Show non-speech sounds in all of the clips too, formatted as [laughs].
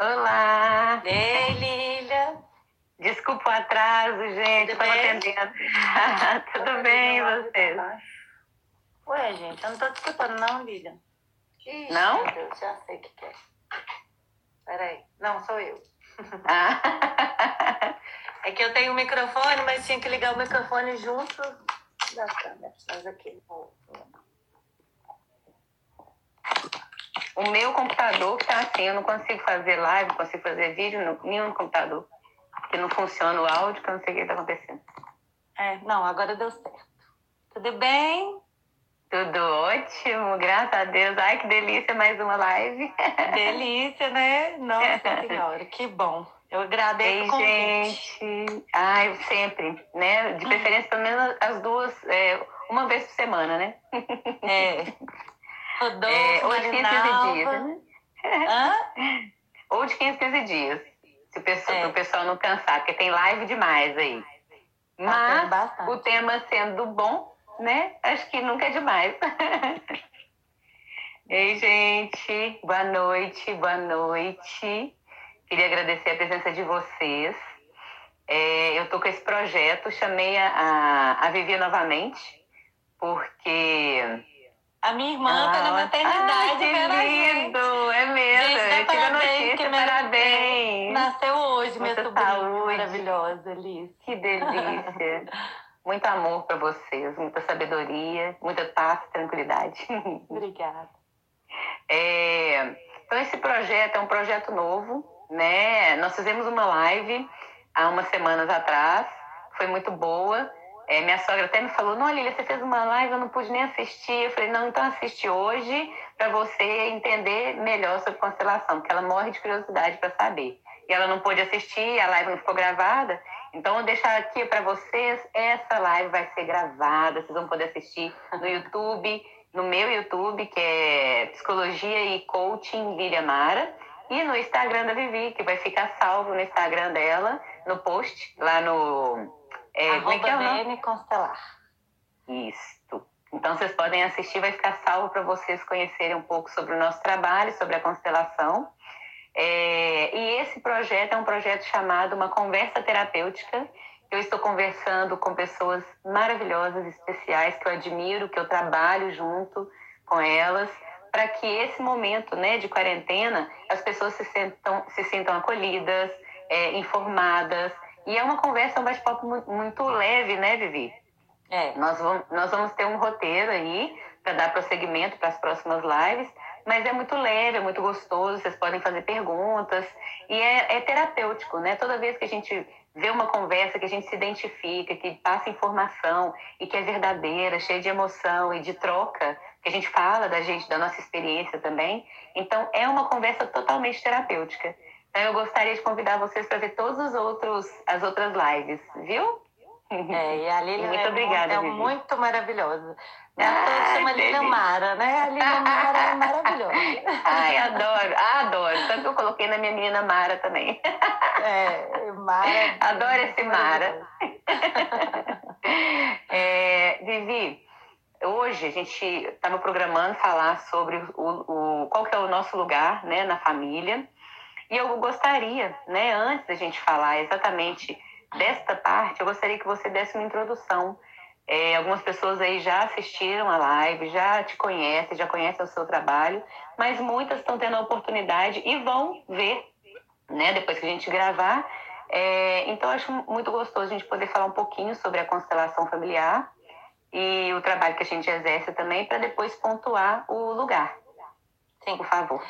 Olá! Ei, Lília! Desculpa o atraso, gente, estava atendendo. [laughs] Tudo bem, e vocês? Ué, gente, eu não tô desculpando, não, Lília. Ixi, não? Meu Deus, já sei o que, que é. Peraí. Não, sou eu. Ah. [laughs] é que eu tenho o microfone, mas tinha que ligar o microfone junto da câmera. Mas aqui, O meu computador tá assim, eu não consigo fazer live, não consigo fazer vídeo no nenhum computador. Que não funciona o áudio, que eu não sei o que está acontecendo. É, não, agora deu certo. Tudo bem? Tudo ótimo, graças a Deus. Ai, que delícia, mais uma live. Delícia, né? Nossa Senhora, que bom. Eu agradeço Ei, gente. Ai, sempre, né? De preferência, pelo menos as duas, é, uma vez por semana, né? É. [laughs] Rodolfo, é, ou de 15 15 dias, né? Hã? [laughs] Ou de 15 15 dias. Se o pessoal, é. o pessoal não cansar, porque tem live demais aí. Tá Mas o tema sendo bom, né? Acho que nunca é demais. [laughs] Ei, gente, boa noite, boa noite. Queria agradecer a presença de vocês. É, eu estou com esse projeto, chamei a, a Vivi novamente, porque. A minha irmã está ah, na maternidade, que lindo! É mesmo, gente, eu tive a notícia, parabéns! Nasceu hoje, minha Muita sobrinha saúde. maravilhosa, Alice. Que delícia! [laughs] Muito amor para vocês, muita sabedoria, muita paz, tranquilidade. [laughs] Obrigada. É, então, esse projeto é um projeto novo, né? Nós fizemos uma live há umas semanas atrás, foi muito boa. É, minha sogra até me falou: Não, Lília, você fez uma live, eu não pude nem assistir. Eu falei: Não, então assiste hoje para você entender melhor sobre constelação, porque ela morre de curiosidade para saber. E ela não pôde assistir, a live não ficou gravada. Então, vou deixar aqui para vocês: essa live vai ser gravada, vocês vão poder assistir no YouTube, no meu YouTube, que é Psicologia e Coaching Lília Mara e no Instagram da Vivi, que vai ficar salvo no Instagram dela, no post, lá no. É, Arroba é que é Constelar. Isso. Então vocês podem assistir, vai ficar salvo para vocês conhecerem um pouco sobre o nosso trabalho, sobre a constelação. É, e esse projeto é um projeto chamado Uma Conversa Terapêutica. Eu estou conversando com pessoas maravilhosas, especiais, que eu admiro, que eu trabalho junto com elas para que esse momento né, de quarentena as pessoas se, sentam, se sintam acolhidas, é, informadas. E é uma conversa, um bate-papo muito, muito, leve, né, Vivi? É. Nós, vamos, nós vamos ter um roteiro aí para dar prosseguimento para as próximas lives, mas é muito leve, é muito gostoso, vocês podem fazer perguntas e é, é terapêutico, né? Toda vez que a gente vê uma conversa que a gente se identifica, que passa informação e que é verdadeira, cheia de emoção e de troca, que a gente fala da gente, da nossa experiência também. Então, é uma conversa totalmente terapêutica. Então, eu gostaria de convidar vocês para ver todos os outros, as outras lives, viu? É, e a Lilian muito é, obrigada, é muito maravilhosa. Né? Ah, chama Lilian Mara, né? A Lilian Mara é maravilhosa. [laughs] Ai, adoro, adoro. Tanto que eu coloquei na minha menina Mara também. É, Mara. [laughs] Adoro esse Mara. [laughs] É, Vivi, hoje a gente estava programando falar sobre o, o, qual que é o nosso lugar né, na família. E eu gostaria, né, antes da gente falar exatamente desta parte, eu gostaria que você desse uma introdução. É, algumas pessoas aí já assistiram a live, já te conhecem, já conhecem o seu trabalho, mas muitas estão tendo a oportunidade e vão ver, né, depois que a gente gravar. É, então, acho muito gostoso a gente poder falar um pouquinho sobre a constelação familiar e o trabalho que a gente exerce também, para depois pontuar o lugar. Sim. Por favor.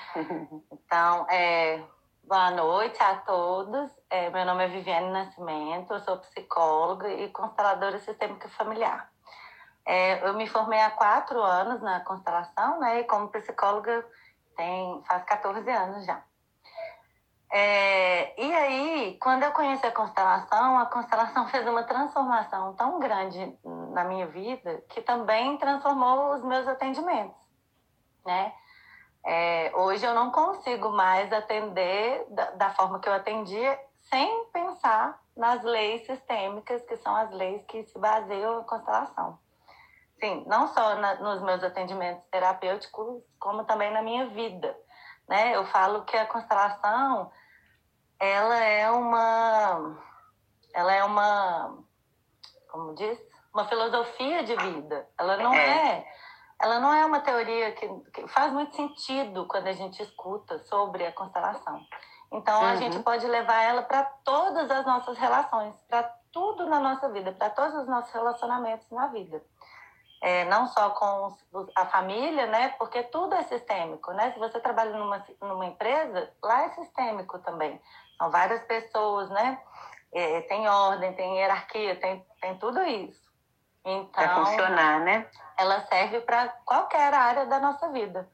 Então, é, boa noite a todos. É, meu nome é Viviane Nascimento, eu sou psicóloga e consteladora sistêmica familiar. É, eu me formei há quatro anos na constelação, né? E como psicóloga tem, faz 14 anos já. É, e aí, quando eu conheci a constelação, a constelação [laughs] fez uma transformação tão grande na minha vida que também transformou os meus atendimentos, né? É, hoje eu não consigo mais atender da, da, forma que eu atendia sem pensar nas leis sistêmicas, que são as leis que se baseiam na constelação. Sim, não só na, nos meus atendimentos terapêuticos, como também na minha vida né? Eu falo que a constelação ela é uma ela é uma como diz uma filosofia de vida ela não é, é ela não é uma teoria que, que, faz muito sentido quando a gente escuta sobre a constelação então uhum. a gente pode levar ela para todas as nossas relações para tudo na nossa vida para todos os nossos relacionamentos na vida é, não só com a família, né? Porque tudo é sistêmico, né? Se você trabalha numa, numa empresa, lá é sistêmico também. São várias pessoas, né? É, tem ordem, tem hierarquia, tem, tem tudo isso. Então, para funcionar, né? Ela serve para qualquer área da nossa vida.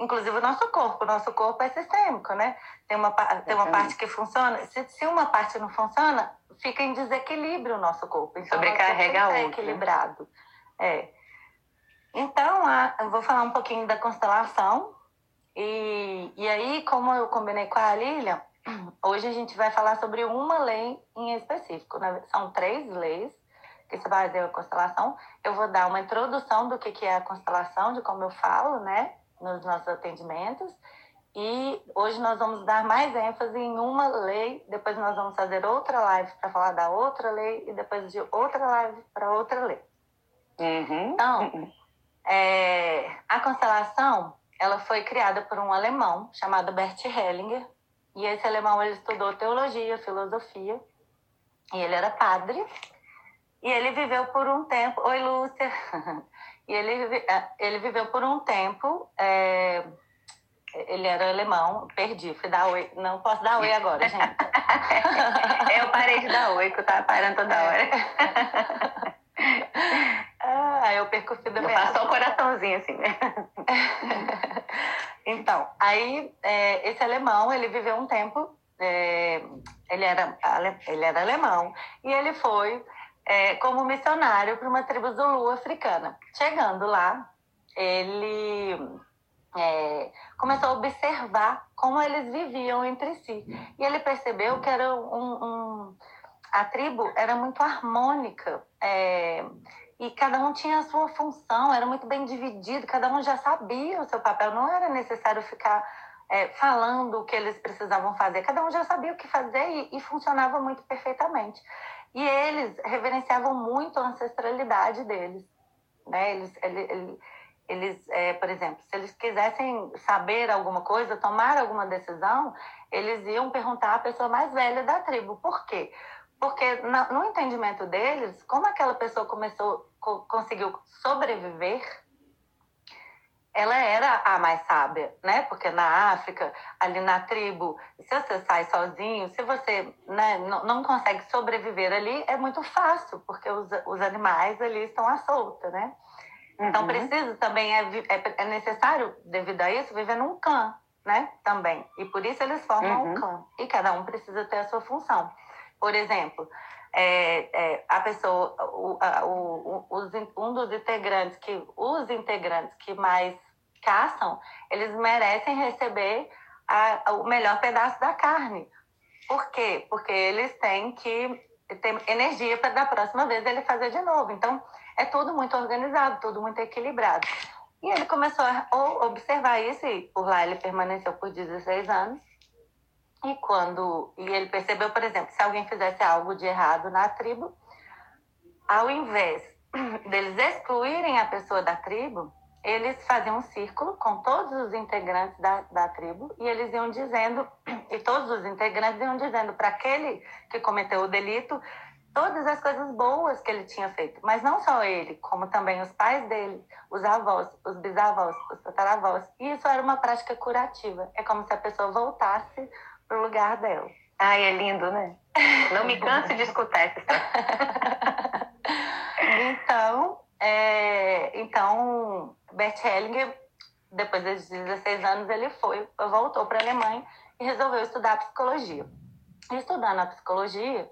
Inclusive o nosso corpo. O nosso corpo é sistêmico, né? Tem uma, tem uma parte que funciona. Se, se uma parte não funciona, fica em desequilíbrio o nosso corpo. Então, Sobrecarrega a outra. equilibrado. É. Então, a, eu vou falar um pouquinho da constelação. E, e aí, como eu combinei com a Lilian, [clears throat] hoje a gente vai falar sobre uma lei em específico. Né? São três leis que se baseiam na constelação. Eu vou dar uma introdução do que, que é a constelação, de como eu falo, né, nos nossos atendimentos. E hoje nós vamos dar mais ênfase em uma lei, depois nós vamos fazer outra live para falar da outra lei e depois de outra live para outra lei. Uhum. Então, é, a constelação ela foi criada por um alemão chamado Bert Hellinger. E esse alemão ele estudou teologia, filosofia, e ele era padre. E ele viveu por um tempo. Oi, Lúcia! [laughs] e ele, é, ele viveu por um tempo. É, ele era alemão, perdi, fui dar oi. Não posso dar oi agora, gente. [laughs] eu parei de dar oi, que eu tava parando toda hora. [laughs] Ah, eu perco o fio da meada. Passou o coraçãozinho assim, né? então, aí é, esse alemão, ele viveu um tempo, é, ele, era, ele era alemão, e ele foi é, como missionário para uma tribo Zulu africana. Chegando lá, ele é, começou a observar como eles viviam entre si. E ele percebeu que era um, um a tribo era muito harmônica. É, e cada um tinha a sua função, era muito bem dividido, cada um já sabia o seu papel, não era necessário ficar é, falando o que eles precisavam fazer, cada um já sabia o que fazer e, e funcionava muito perfeitamente. E eles reverenciavam muito a ancestralidade deles. Né? Eles, eles, eles é, por exemplo, se eles quisessem saber alguma coisa, tomar alguma decisão, eles iam perguntar à pessoa mais velha da tribo. Por quê? Porque no entendimento deles, como aquela pessoa começou, conseguiu sobreviver, ela era a mais sábia, né? Porque na África, ali na tribo, se você sai sozinho, se você né, não, consegue sobreviver ali, é muito fácil, porque os, os animais ali estão à solta, né? Então, uhum. precisa também, é, é, é, necessário, devido a isso, viver num clã, né? Também. E por isso eles formam uhum. um clã. E cada um precisa ter a sua função. Por exemplo, é, é, a pessoa, o, a, o, os, um dos integrantes que os integrantes que mais caçam, eles merecem receber a, o melhor pedaço da carne. Por quê? Porque eles têm que ter energia para da próxima vez ele fazer de novo. Então, é tudo muito organizado, tudo muito equilibrado. E ele começou a observar isso e por lá ele permaneceu por 16 anos. E quando e ele percebeu, por exemplo, se alguém fizesse algo de errado na tribo, ao invés [clears throat] deles excluírem a pessoa da tribo, eles faziam um círculo com todos os integrantes da, da tribo e eles iam dizendo, [clears throat] e todos os integrantes iam dizendo para aquele que cometeu o delito todas as coisas boas que ele tinha feito. Mas não só ele, como também os pais dele, os avós, os bisavós, os tataravós. E isso era uma prática curativa. É como se a pessoa voltasse pro lugar dela. Ai, é lindo, né? Não me canso de escutar essa história. [laughs] então, é, então, Bert Hellinger, depois dos 16 anos, ele foi, voltou para a Alemanha e resolveu estudar psicologia. Estudando a psicologia,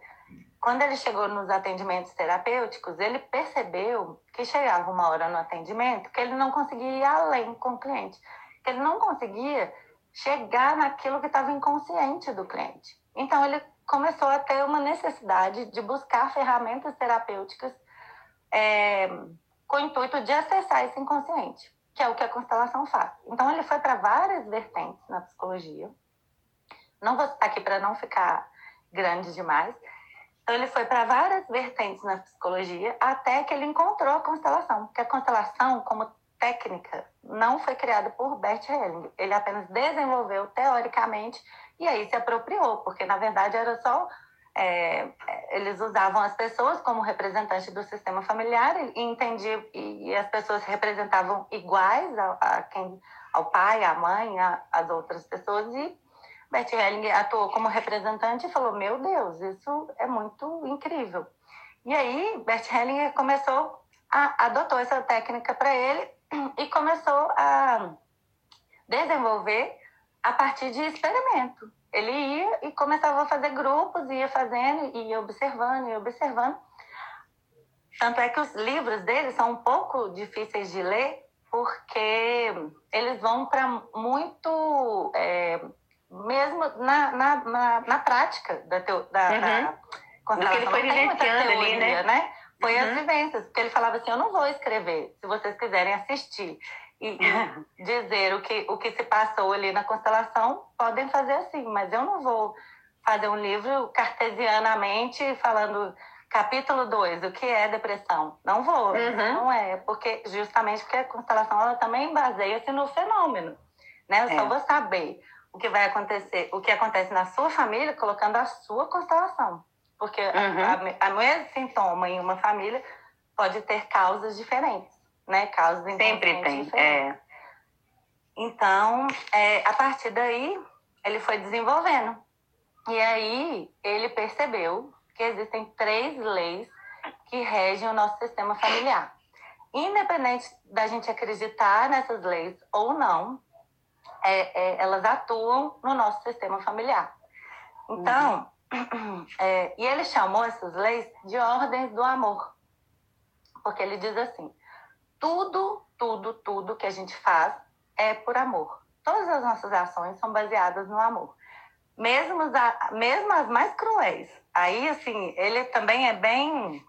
quando ele chegou nos atendimentos terapêuticos, ele percebeu que chegava uma hora no atendimento que ele não conseguia ir além com o cliente, que ele não conseguia chegar naquilo que estava inconsciente do cliente. Então, ele começou a ter uma necessidade de buscar ferramentas terapêuticas é, com o intuito de acessar esse inconsciente, que é o que a constelação faz. Então, ele foi para várias vertentes na psicologia. Não vou citar aqui para não ficar grande demais. Então, ele foi para várias vertentes na psicologia até que ele encontrou a constelação. Porque a constelação, como técnica, não foi criada por Bert Helling. Ele apenas desenvolveu teoricamente e aí se apropriou, porque na verdade era só é, eles usavam as pessoas como representantes do sistema familiar e entendiam e, as pessoas se representavam iguais a, a quem ao pai, à mãe, às outras pessoas e Bert Helling atuou como representante e falou meu Deus isso é muito incrível e aí Bert Helling começou a adotou essa técnica para ele e começou a desenvolver a partir de experimento ele ia e começava a fazer grupos, ia fazendo, ia observando, ia observando. Tanto é que os livros dele são um pouco difíceis de ler, porque eles vão para muito. É, mesmo na, na, na, na, prática da, teo, da, uhum. da constelação. foi vivenciando ali, né? né? Foi uhum. as vivências, porque ele falava assim: eu não vou escrever, se vocês quiserem assistir e, [laughs] dizer o que, o que se passou ali na constelação, podem fazer assim, mas eu não vou fazer um livro cartesianamente falando capítulo 2, o que é depressão. Não vou, uhum. não é, porque justamente porque a constelação ela também baseia-se no fenômeno, né? Eu é. só vou saber o que vai acontecer, o que acontece na sua família colocando a sua constelação. Porque uhum. a, a mesmo sintoma em uma família pode ter causas diferentes né? Casos Sempre tem, é. Então, é, a partir daí, ele foi desenvolvendo. E aí, ele percebeu que existem três leis que regem o nosso sistema familiar. Independente da gente acreditar nessas leis ou não, é, é, elas atuam no nosso sistema familiar. Então, uhum. É, e ele chamou essas leis de ordens do amor. Porque ele diz assim: tudo, tudo, tudo que a gente faz é por amor. Todas as nossas ações são baseadas no amor. Mesmo as, mesmo as mais cruéis. Aí, assim, ele também é bem.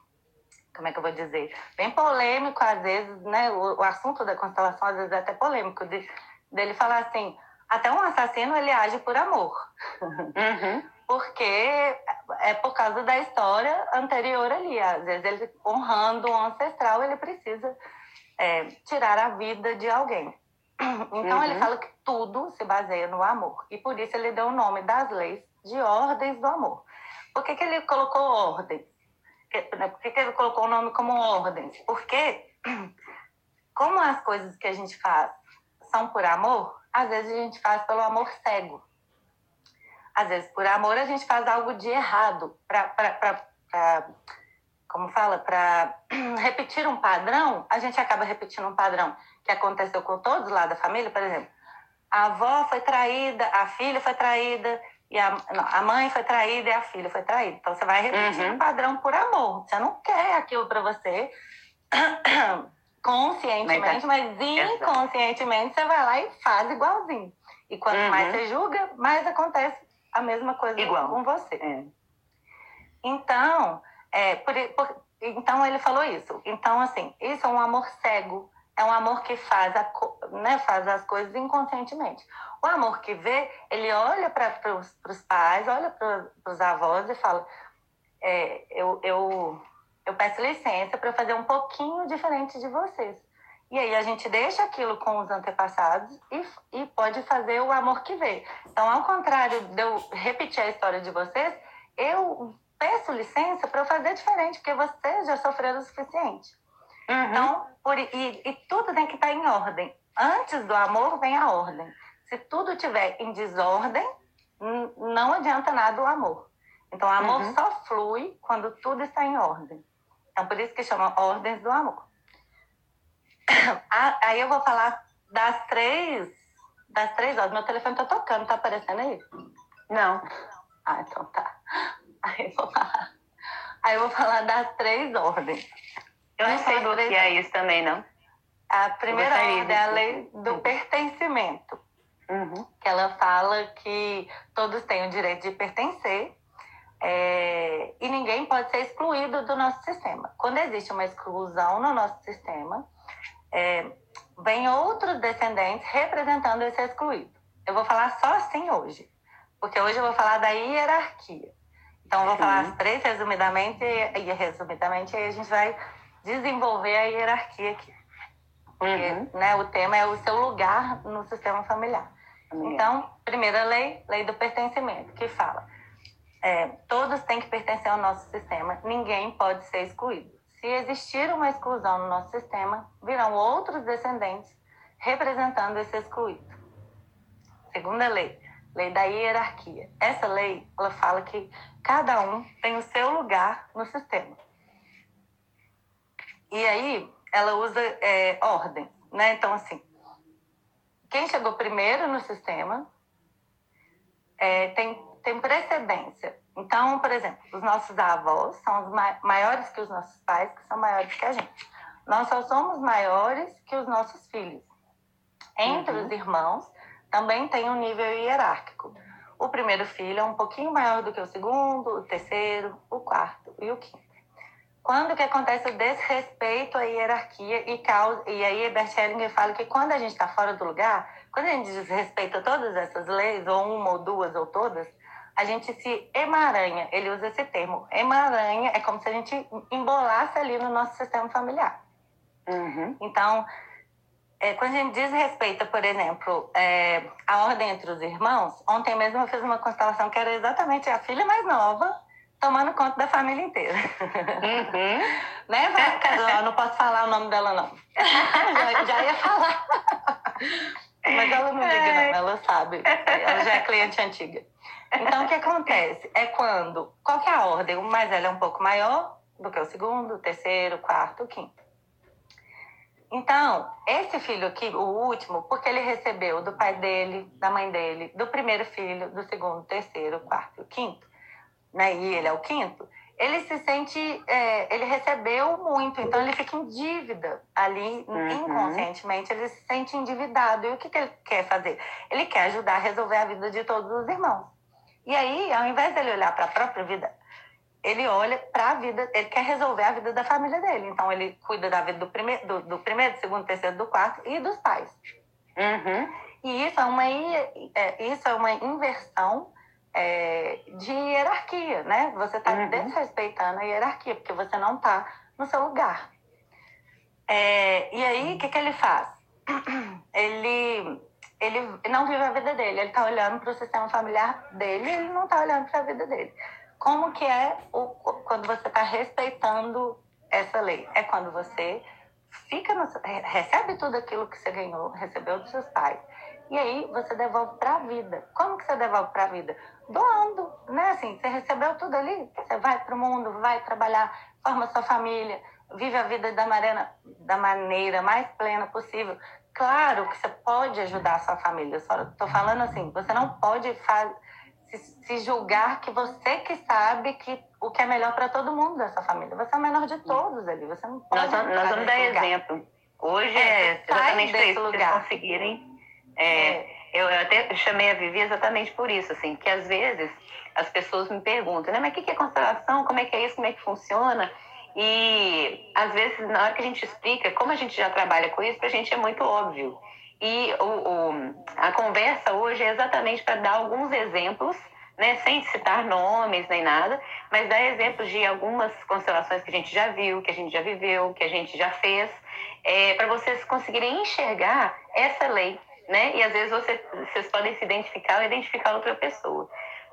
Como é que eu vou dizer? Bem polêmico, às vezes, né? O, o assunto da constelação, às vezes, é até polêmico, de, dele falar assim: até um assassino ele age por amor. Uhum. [laughs] Porque é por causa da história anterior ali. Às vezes, ele honrando o ancestral, ele precisa é, tirar a vida de alguém. Então uhum. ele fala que tudo se baseia no amor. E por isso ele deu o nome das leis de ordens do amor. Por que, que ele colocou ordens? Né, por que, que ele colocou o nome como ordens? Porque, [clears throat] como as coisas que a gente faz são por amor, às vezes a gente faz pelo amor cego. Às vezes, por amor, a gente faz algo de errado para como fala, para [clears throat] repetir um padrão, a gente acaba repetindo um padrão que aconteceu com todos lá da família, por exemplo, a avó foi traída, a filha foi traída, e a, não, a mãe foi traída e a filha foi traída. Então você vai repetir uhum. um padrão por amor. Você não quer aquilo para você [clears throat] conscientemente, mas, mas inconscientemente você vai lá e faz igualzinho. E quanto uhum. mais você julga, mais acontece a mesma coisa Igual. com você. É. Então, é, por, por, então ele falou isso. Então, assim, isso é um amor cego. É um amor que faz, a, né, faz as coisas inconscientemente. O amor que vê, ele olha para os pais, olha para os avós e fala: é, eu, eu, eu peço licença para fazer um pouquinho diferente de vocês. E aí a gente deixa aquilo com os antepassados e, e pode fazer o amor que vê. Então, ao contrário de eu repetir a história de vocês, eu peço licença para eu fazer diferente, porque vocês já sofreram o suficiente. Uhum. Então, por, e, e tudo tem que estar tá em ordem. Antes do amor vem a ordem. Se tudo estiver em desordem, não adianta nada o amor. Então, o amor uhum. só flui quando tudo está em ordem. Então, por isso que chama ordens do amor. Aí eu vou falar das três, das três horas. Meu telefone está tocando, tá aparecendo aí? Não. Ah, então tá. Aí eu vou falar, aí eu vou falar das três ordens. Eu não sei bloquear três... É isso também, não. A primeira ordem é a lei do uhum. pertencimento. Uhum. Que ela fala que todos têm o direito de pertencer é, e ninguém pode ser excluído do nosso sistema. Quando existe uma exclusão no nosso sistema, é, vem outros descendentes representando esse excluído. Eu vou falar só assim hoje, porque hoje eu vou falar da hierarquia. Então, eu vou Sim. falar as três resumidamente, e resumidamente aí a gente vai desenvolver a hierarquia aqui. Porque uhum. né, o tema é o seu lugar no sistema familiar. Então, primeira lei, lei do pertencimento, que fala é, todos têm que pertencer ao nosso sistema, ninguém pode ser excluído. Se existir uma exclusão no nosso sistema, virão outros descendentes representando esse excluído. Segunda lei, lei da hierarquia. Essa lei, ela fala que cada um tem o seu lugar no sistema. E aí, ela usa é, ordem, né? Então, assim, quem chegou primeiro no sistema é, tem, tem precedência. Então, por exemplo, os nossos avós são os maiores que os nossos pais, que são maiores que a gente. Nós só somos maiores que os nossos filhos. Entre uhum. os irmãos, também tem um nível hierárquico. O primeiro filho é um pouquinho maior do que o segundo, o terceiro, o quarto e o quinto. Quando que acontece o desrespeito à hierarquia e causa, e aí Bert Hellinger fala que quando a gente está fora do lugar, quando a gente desrespeita todas essas leis, ou uma ou duas ou todas, a gente se emaranha. Ele usa esse termo. Emaranha é como se a gente embolasse ali no nosso sistema familiar. Uhum. Então, é, quando a gente desrespeita, por exemplo, é, a ordem entre os irmãos, ontem mesmo eu fiz uma constelação que era exatamente a filha mais nova tomando conta da família inteira. Uhum. [laughs] né, Eu não posso falar o nome dela, não. [laughs] já, já ia falar. [laughs] Mas ela não liga, não. Ela sabe. Ela já é cliente antiga. Então, o que acontece? É quando... Qual que é a ordem? O mais velho é um pouco maior do que o segundo, o terceiro, o quarto, o quinto. Então, esse filho aqui, o último, porque ele recebeu do pai dele, da mãe dele, do primeiro filho, do segundo, terceiro, quarto e o quinto, né, e ele é o quinto, ele se sente, é, ele recebeu muito, então ele fica em dívida ali, uhum. inconscientemente, ele se sente endividado. E o que, que ele quer fazer? Ele quer ajudar a resolver a vida de todos os irmãos. E aí, ao invés dele olhar para a própria vida, ele olha para a vida, ele quer resolver a vida da família dele. Então, ele cuida da vida do primeiro, do, do primeiro, do segundo, terceiro, do quarto e dos pais. Uhum. E isso é uma, é, isso é uma inversão é, de hierarquia, né? Você está uhum. desrespeitando a hierarquia, porque você não está no seu lugar. É, e aí, o que, que ele faz? [clears throat] Ele, ele não vive a vida dele, ele está olhando para o sistema familiar dele, ele não está olhando para a vida dele. Como que é o, quando você está respeitando essa lei? É quando você fica no, recebe tudo aquilo que você ganhou, recebeu dos seus pais, e aí você devolve para a vida. Como que você devolve para a vida? Doando, né? Assim, você recebeu tudo ali, você vai para o mundo, vai trabalhar, forma sua família, vive a vida da maneira, da maneira mais plena possível. Claro que você pode ajudar a sua família. Só estou falando assim, você não pode faz, se, se, julgar que você que sabe que o que é melhor para todo mundo dessa família. Você é o menor de todos ali. Você não pode. Nós, nós vamos dar lugar. exemplo. Hoje é, é exatamente para isso, lugar. conseguirem é, eu até chamei a Vivi exatamente por isso, assim, que às vezes as pessoas me perguntam, né, mas o que é constelação? Como é que é isso? Como é que funciona? E às vezes, na hora que a gente explica, como a gente já trabalha com isso, para a gente é muito óbvio. E o, o, a conversa hoje é exatamente para dar alguns exemplos, né, sem citar nomes nem nada, mas dar exemplos de algumas constelações que a gente já viu, que a gente já viveu, que a gente já fez, é, para vocês conseguirem enxergar essa lei né? E às vezes você, vocês podem se identificar ou identificar outra pessoa.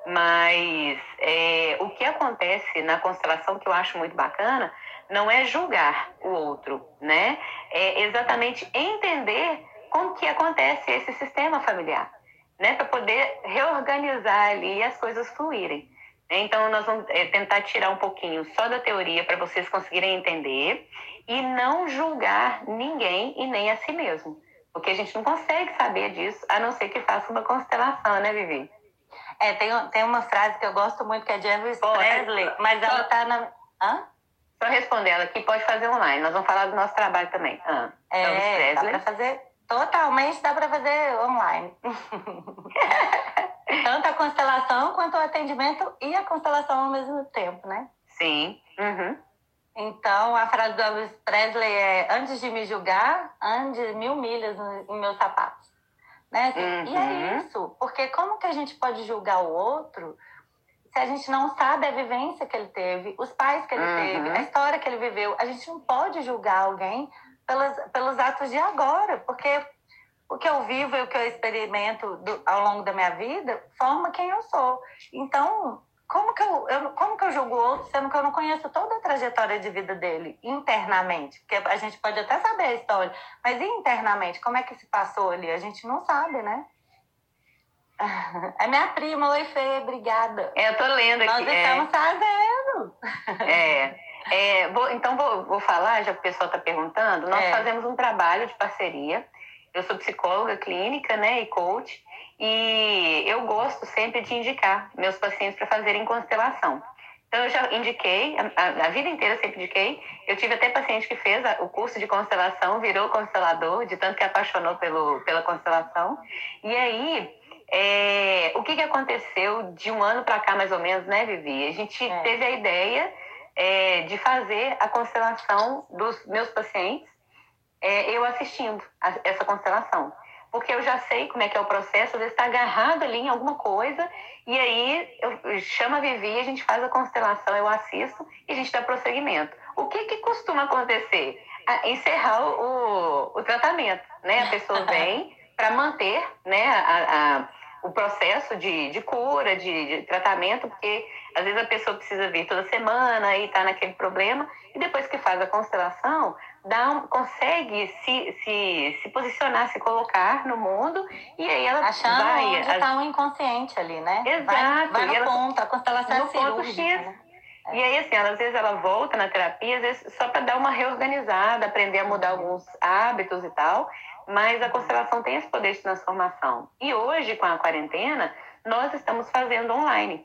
Mas é, o que acontece na constelação, que eu acho muito bacana, não é julgar o outro, né? É exatamente entender como que acontece esse sistema familiar, né? Para poder reorganizar ali e as coisas fluírem. Então, nós vamos é, tentar tirar um pouquinho só da teoria para vocês conseguirem entender e não julgar ninguém e nem a si mesmo. Porque a gente não consegue saber disso, a não ser que faça uma constelação, né, Vivi? É, tem, tem uma frase que eu gosto muito, que é de Elvis Pô, Presley, é, mas ela tá na... Hã? Só responder ela aqui, pode fazer online. Nós vamos falar do nosso trabalho também. Ah, é, dá pra fazer... Totalmente dá para fazer online. [laughs] Tanto a constelação quanto o atendimento e a constelação ao mesmo tempo, né? Sim. Uhum. Então, a frase do Elvis Presley é: Antes de me julgar, ande mil milhas em meus sapatos. Né? Uhum. E é uhum. isso, porque como que a gente pode julgar o outro se a gente não sabe a vivência que ele teve, os pais que ele uhum. teve, a história que ele viveu? A gente não pode julgar alguém pelos, pelos atos de agora, porque o que eu vivo e o que eu experimento do, ao longo da minha vida forma quem eu sou. Então, como que eu, eu, como que eu julgo outro, sendo que eu não conheço toda a trajetória de vida dele internamente? Porque a gente pode até saber a história, mas internamente, como é que se passou ali? A gente não sabe, né? [laughs] É minha prima, oi Fê, obrigada. É, eu tô lendo aqui. Nós estamos é... sabendo. É, é vou, então vou, vou falar, já que o pessoal está perguntando, nós é. fazemos um trabalho de parceria. Eu sou psicóloga clínica, né, e coach, e eu gosto sempre de indicar meus pacientes para fazerem constelação. Então, eu já indiquei, a, a, vida inteira sempre indiquei. Eu tive até paciente que fez a, o curso de constelação, virou constelador, de tanto que apaixonou pelo, pela constelação. E aí, é, o que, que aconteceu de um ano para cá, mais ou menos, né, Vivi? A gente é. teve a ideia é, de fazer a constelação dos meus pacientes, é, eu assistindo a, essa constelação porque eu já sei como é que é o processo, às vezes está agarrado ali em alguma coisa, e aí eu chamo a Vivi, a gente faz a constelação, eu assisto e a gente dá prosseguimento. O que, que costuma acontecer? encerrar o, o tratamento, né? A pessoa [laughs] vem para manter né, a, a o processo de, de cura, de, de, tratamento, porque às vezes a pessoa precisa vir toda semana e está naquele problema, e depois que faz a constelação, dá consegue se, se, se posicionar, se colocar no mundo, e aí ela Achando vai... onde está o um inconsciente ali, né? Exato. Vai, vai no ela, ponto, a constelação no é ponto X. Né? E aí, assim, ela, às vezes ela volta na terapia, às vezes só para dar uma reorganizada, aprender a mudar alguns hábitos e tal, mas a constelação tem esse poder de transformação. E hoje, com a quarentena, nós estamos fazendo online,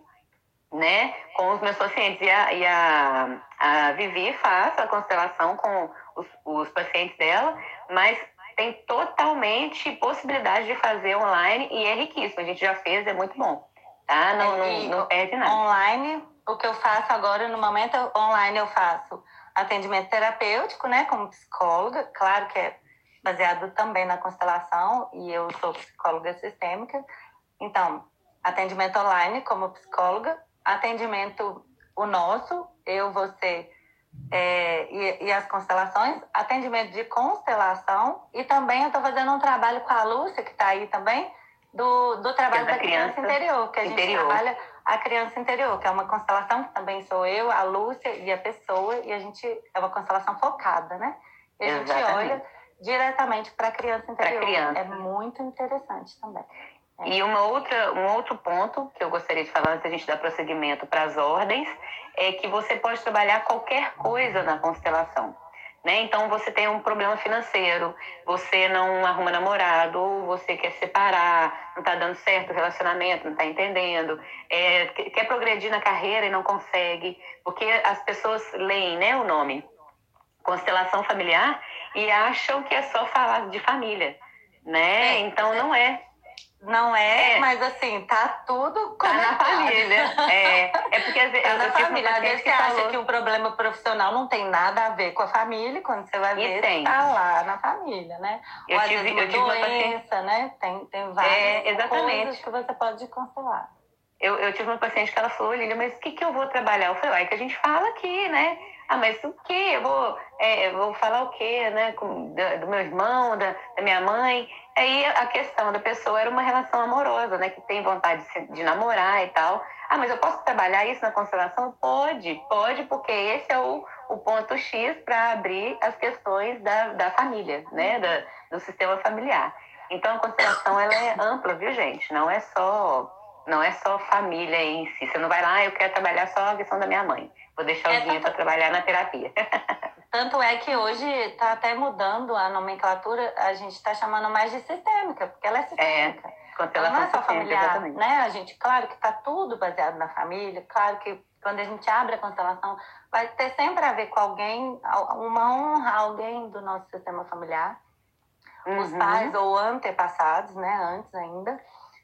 né? Com os meus pacientes. E a, e a, a Vivi faz a constelação com os, os pacientes dela, mas tem totalmente possibilidade de fazer online e é riquíssimo. A gente já fez, é muito bom. Tá? Não, não, não perde nada. Online, o que eu faço agora, no momento online, eu faço atendimento terapêutico, né? Como psicóloga. Claro que é baseado também na constelação e eu sou psicóloga sistêmica. Então, atendimento online como psicóloga, atendimento o nosso, eu, você é, e, e, as constelações, atendimento de constelação e também eu estou fazendo um trabalho com a Lúcia, que está aí também, do, do trabalho da, da criança, criança, interior, que a gente trabalha a criança interior, que é uma constelação que também sou eu, a Lúcia e a pessoa, e a gente é uma constelação focada, né? E a gente olha diretamente para a criança interior. Criança. É muito interessante também. E uma outra, um outro ponto que eu gostaria de falar antes da gente dar prosseguimento para as ordens é que você pode trabalhar qualquer coisa na constelação. Né? Então você tem um problema financeiro, você não arruma namorado, ou você quer separar, não está dando certo o relacionamento, não está entendendo, é, quer progredir na carreira e não consegue, porque as pessoas leem né, o nome constelação familiar e acham que é só falar de família, né? É, então não é. Não é, é, mas assim, tá tudo Tá na família. É, é porque às vezes. Tá na família. Às vezes você falou... acha que o problema profissional não tem nada a ver com a família, quando você vai ver, tem. tá lá na família, né? Eu Ou às tive, vezes uma doença, paciente... né? Tem, tem várias é, exatamente. coisas que você pode constelar. Eu, eu tive uma paciente que ela falou, Lília, mas o que, que eu vou trabalhar? Eu falei, é que a gente fala aqui, né? Ah, mas o quê? Eu vou, é, vou falar o quê, né? Do, do, meu irmão, da, da, minha mãe. Aí a questão da pessoa era uma relação amorosa, né? Que tem vontade de, namorar e tal. Ah, mas eu posso trabalhar isso na constelação? Pode, pode, porque esse é o, o ponto X para abrir as questões da, da família, né? Da, do sistema familiar. Então a constelação ela é ampla, viu, gente? Não é só não é só família em si. Você não vai lá, ah, eu quero trabalhar só a questão da minha mãe. Vou deixar é, o dinheiro para trabalhar na terapia. [laughs] Tanto é que hoje está até mudando a nomenclatura, a gente está chamando mais de sistêmica, porque ela é sistêmica. É, constelação não é só familiar, exatamente. né? A gente, claro que está tudo baseado na família, claro que quando a gente abre a constelação, vai ter sempre a ver com alguém, uma honra a alguém do nosso sistema familiar, uhum. os pais ou antepassados, né? Antes ainda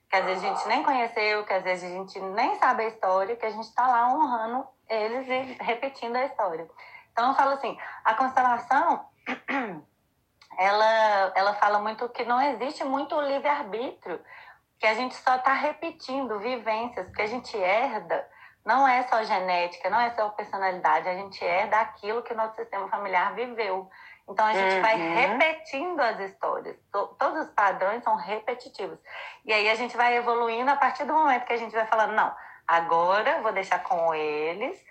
que às vezes a gente nem conheceu, que às vezes a gente nem sabe a história, que a gente está lá honrando eles e repetindo a história. Então eu falo assim, a constelação [clears throat] ela, ela fala muito que não existe muito livre-arbítrio, que a gente só está repetindo vivências, que a gente herda não é só genética, não é só personalidade, a gente herda aquilo que o nosso sistema familiar viveu. Então a gente uhum. vai repetindo as histórias. Todos os padrões são repetitivos. E aí a gente vai evoluindo a partir do momento que a gente vai falando, não, agora vou deixar com eles,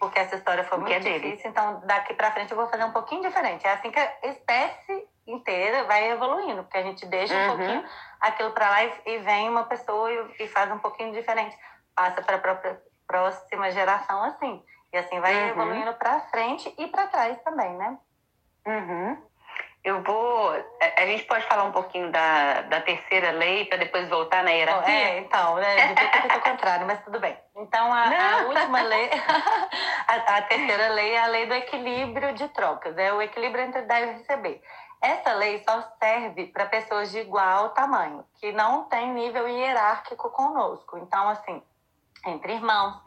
porque essa história foi muito é difícil, então daqui para frente eu vou fazer um pouquinho diferente. É assim que a espécie inteira vai evoluindo, porque a gente deixa uhum. um pouquinho aquilo para lá e, e, vem uma pessoa e, e, faz um pouquinho diferente, passa para a própria próxima geração assim. E assim vai uhum. evoluindo para frente e para trás também, né? Uhum. Eu vou. A gente pode falar um pouquinho da, da terceira lei para depois voltar na hierarquia? É, então, né? O contrário, mas tudo bem. Então, a, a última lei, [laughs] a, a, terceira lei é a lei do equilíbrio de trocas, é o equilíbrio entre dar e receber. Essa lei só serve para pessoas de igual tamanho, que não tem nível hierárquico conosco. Então, assim, entre irmãos,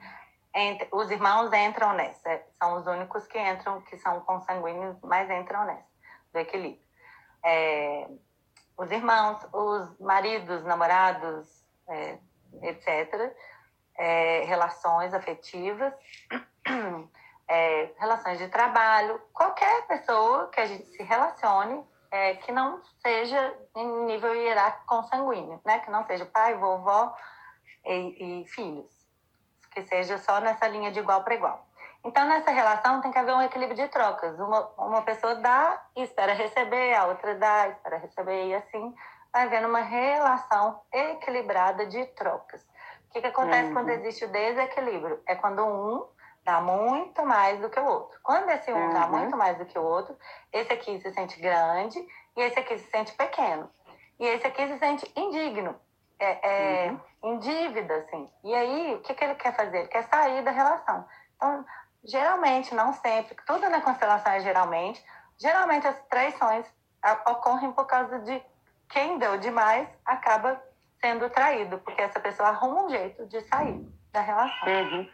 entre, os irmãos entram nessa, são os únicos que entram, que são consanguíneos, mas entram nessa do equilíbrio. É, os irmãos, os maridos, namorados, é, etc., é, relações afetivas, [clears throat] é, relações de trabalho, qualquer pessoa que a gente se relacione é, que não seja em nível hierárquico consanguíneo, né? que não seja pai, vovó e, e filhos, que seja só nessa linha de igual para igual. Então, nessa relação tem que haver um equilíbrio de trocas. Uma, uma pessoa dá e espera receber, a outra dá e espera receber, e assim vai havendo uma relação equilibrada de trocas. O que, que acontece uhum. quando existe o desequilíbrio? É quando um dá muito mais do que o outro. Quando esse um uhum. dá muito mais do que o outro, esse aqui se sente grande e esse aqui se sente pequeno. E esse aqui se sente indigno, é, é uhum. em dívida, assim. E aí, o que, que ele quer fazer? Ele quer sair da relação. Então, Geralmente, não sempre, tudo na constelação é geralmente. Geralmente as traições ocorrem por causa de quem deu demais acaba sendo traído, porque essa pessoa arruma um jeito de sair da relação. Uhum.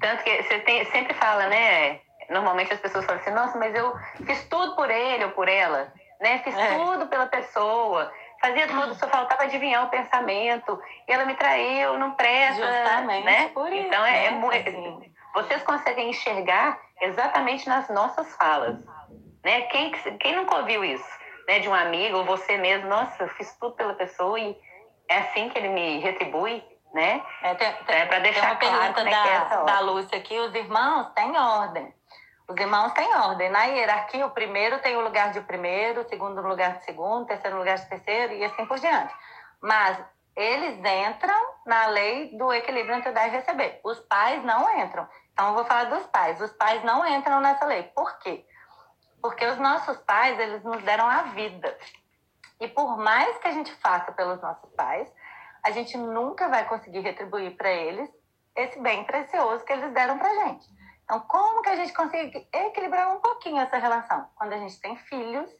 Tanto que você tem, sempre fala, né? Normalmente as pessoas falam assim, nossa, mas eu fiz tudo por ele ou por ela, né? Fiz é. tudo pela pessoa, fazia tudo, só faltava adivinhar o pensamento, e ela me traiu, não presta, Justamente né? Por isso, então é, é muito. Assim vocês conseguem enxergar exatamente nas nossas falas. Né? Quem, quem nunca ouviu isso? Né? De um amigo ou você mesmo, nossa, eu fiz tudo pela pessoa e é assim que ele me retribui, né? É, tem, tem, é para deixar tem uma pergunta claro da, é da Lúcia aqui, os irmãos têm ordem. Os irmãos têm ordem. Na hierarquia, o primeiro tem o lugar de primeiro, o segundo lugar de segundo, o terceiro lugar de terceiro e assim por diante. Mas eles entram na lei do equilíbrio entre dar e receber. Os pais não entram. Então, eu vou falar dos pais. Os pais não entram nessa lei. Por quê? Porque os nossos pais, eles nos deram a vida. E por mais que a gente faça pelos nossos pais, a gente nunca vai conseguir retribuir para eles esse bem precioso que eles deram para gente. Então, como que a gente consegue equilibrar um pouquinho essa relação? Quando a gente tem filhos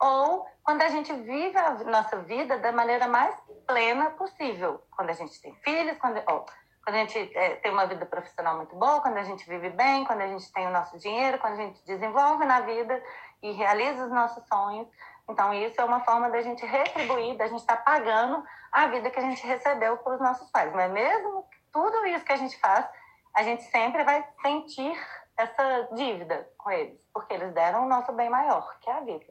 ou quando a gente vive a nossa vida da maneira mais plena possível. Quando a gente tem filhos, quando, quando a gente é, tem uma vida profissional muito boa, quando a gente vive bem, quando a gente tem o nosso dinheiro, quando a gente desenvolve na vida e realiza os nossos sonhos. Então, isso é uma forma da gente retribuir, da gente estar tá pagando a vida que a gente recebeu pelos nossos pais. Mas mesmo tudo isso que a gente faz, a gente sempre vai sentir essa dívida com eles, porque eles deram o nosso bem maior, que é a vida.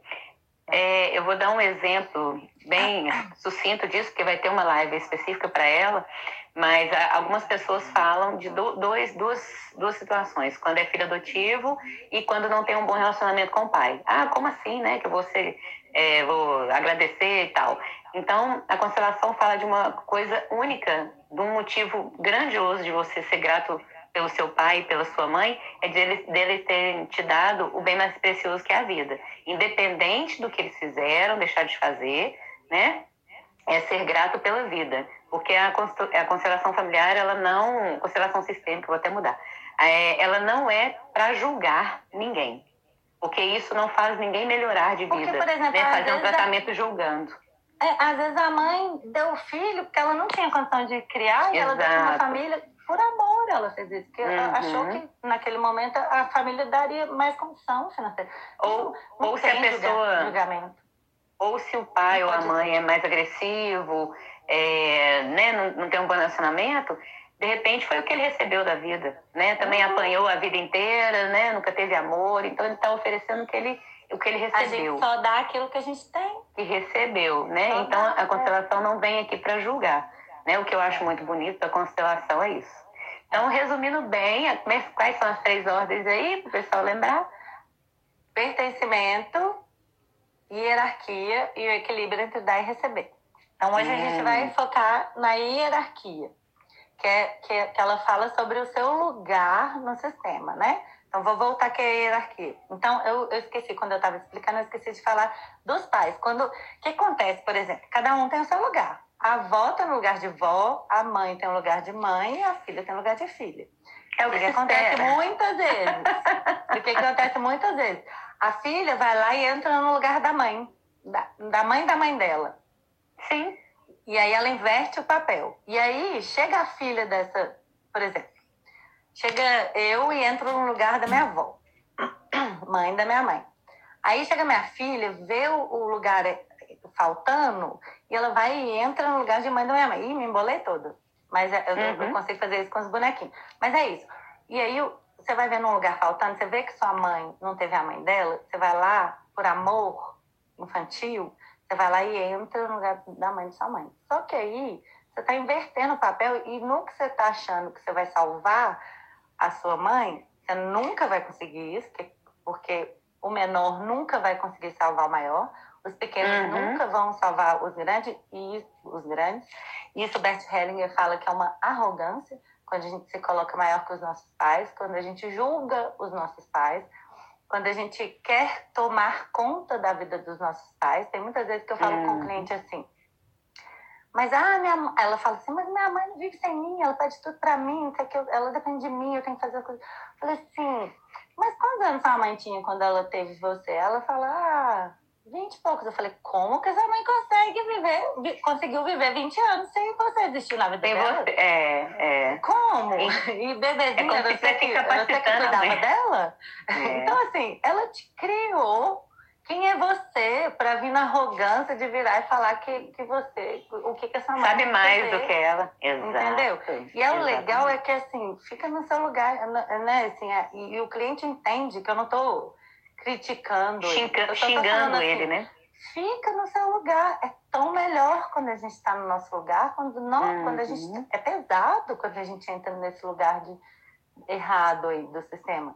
É, eu vou dar um exemplo bem sucinto disso, porque vai ter uma live específica para ela, mas algumas pessoas falam de dois, duas, duas situações, quando é filho adotivo e quando não tem um bom relacionamento com o pai. Ah, como assim, né? Que você é, vou agradecer e tal. Então, a constelação fala de uma coisa única, de um motivo grandioso de você ser grato pelo seu pai e pela sua mãe, é dele, dele ter te dado o bem mais precioso que é a vida. Independente do que eles fizeram, deixar de fazer, né? É ser grato pela vida. Porque a, a constelação familiar, ela não. Constelação sistêmica, vou até mudar. É, ela não é para julgar ninguém. Porque isso não faz ninguém melhorar de vida. Porque, por exemplo, né? Fazer um tratamento a... julgando. É, às vezes a mãe deu o filho porque ela não tinha condição de criar e Exato. ela deu uma família por amor ela fez isso, porque uhum. achou que naquele momento a família daria mais condição financeira. Ou, ou se a pessoa. Julgamento. Ou se o pai ou a mãe é mais agressivo, é, né, não, não tem um bom relacionamento, de repente foi o que ele recebeu da vida, né? Também uhum. apanhou a vida inteira, né? Nunca teve amor, então ele está oferecendo o que ele, o que ele recebeu. A gente só dá aquilo que a gente tem. Que recebeu, né? Só então dá, a constelação é. não vem aqui para julgar, né? O que eu acho muito bonito da constelação é isso. Então, resumindo bem, quais são as três ordens aí, para o pessoal lembrar? Pertencimento, hierarquia e o equilíbrio entre dar e receber. Então, hoje hum. a gente vai hum. focar na hierarquia que, é, que, é, que ela fala sobre o seu lugar no sistema, né? Então, vou voltar aqui à hierarquia. Então, eu, eu esqueci, quando eu estava explicando, eu esqueci de falar dos pais. Quando, o que acontece, por exemplo? Cada um tem o seu lugar. A avó tem um lugar de vó, a mãe tem um lugar de mãe e a filha tem um lugar de filha. É o que, que acontece espera. muitas vezes. o que acontece muitas vezes? A filha vai lá e entra no lugar da mãe, da, da mãe da mãe dela. Sim. E aí ela inverte o papel. E aí chega a filha dessa, por exemplo, chega eu e entro no lugar da minha avó, [clears throat] mãe da minha mãe. Aí chega minha filha, vê o lugar é, faltando e ela vai e entra no lugar de mãe da minha mãe. Ih, me embolei todo. Mas é, eu, uhum. eu consigo fazer isso com os bonequinhos. Mas é isso. E aí você vai ver num lugar faltando, você vê que sua mãe não teve a mãe dela, você vai lá por amor infantil, você vai lá e entra no lugar da mãe de sua mãe. Só que aí você está invertendo o papel e no que você está achando que você vai salvar a sua mãe, você nunca vai conseguir isso, porque o menor nunca vai conseguir salvar o maior, os pequenos uhum. nunca vão salvar os grandes e os grandes. Isso Bert Hellinger fala que é uma arrogância quando a gente se coloca maior que os nossos pais, quando a gente julga os nossos pais, quando a gente quer tomar conta da vida dos nossos pais, tem muitas vezes que eu falo uhum. com o cliente assim, mas ah, minha, ela fala assim, mas minha mãe não vive sem mim, ela pede tudo pra mim, que eu, ela depende de mim, eu tenho que fazer coisa. Eu falei assim, mas quantos anos sua mãe tinha quando ela teve você? Ela fala, ah, 20 e poucos. Eu falei, como que essa mãe consegue viver, conseguiu viver 20 anos sem você existir na vida dela? Você, é, é. Como? E bebezinha, é você, que, você que cuidava dela? É. Então, assim, ela te criou. Quem é você para vir na arrogância de virar e falar que, que você, o que, que essa mãe sabe mais do que ela, Exato. entendeu? E é o legal é que assim fica no seu lugar, né? Assim, é, e, e o cliente entende que eu não estou criticando Xinga, ele. Xingando assim, ele, né? Fica no seu lugar. É tão melhor quando a gente está no nosso lugar, quando não, uhum. quando a gente é pesado quando a gente entra nesse lugar de errado aí do sistema.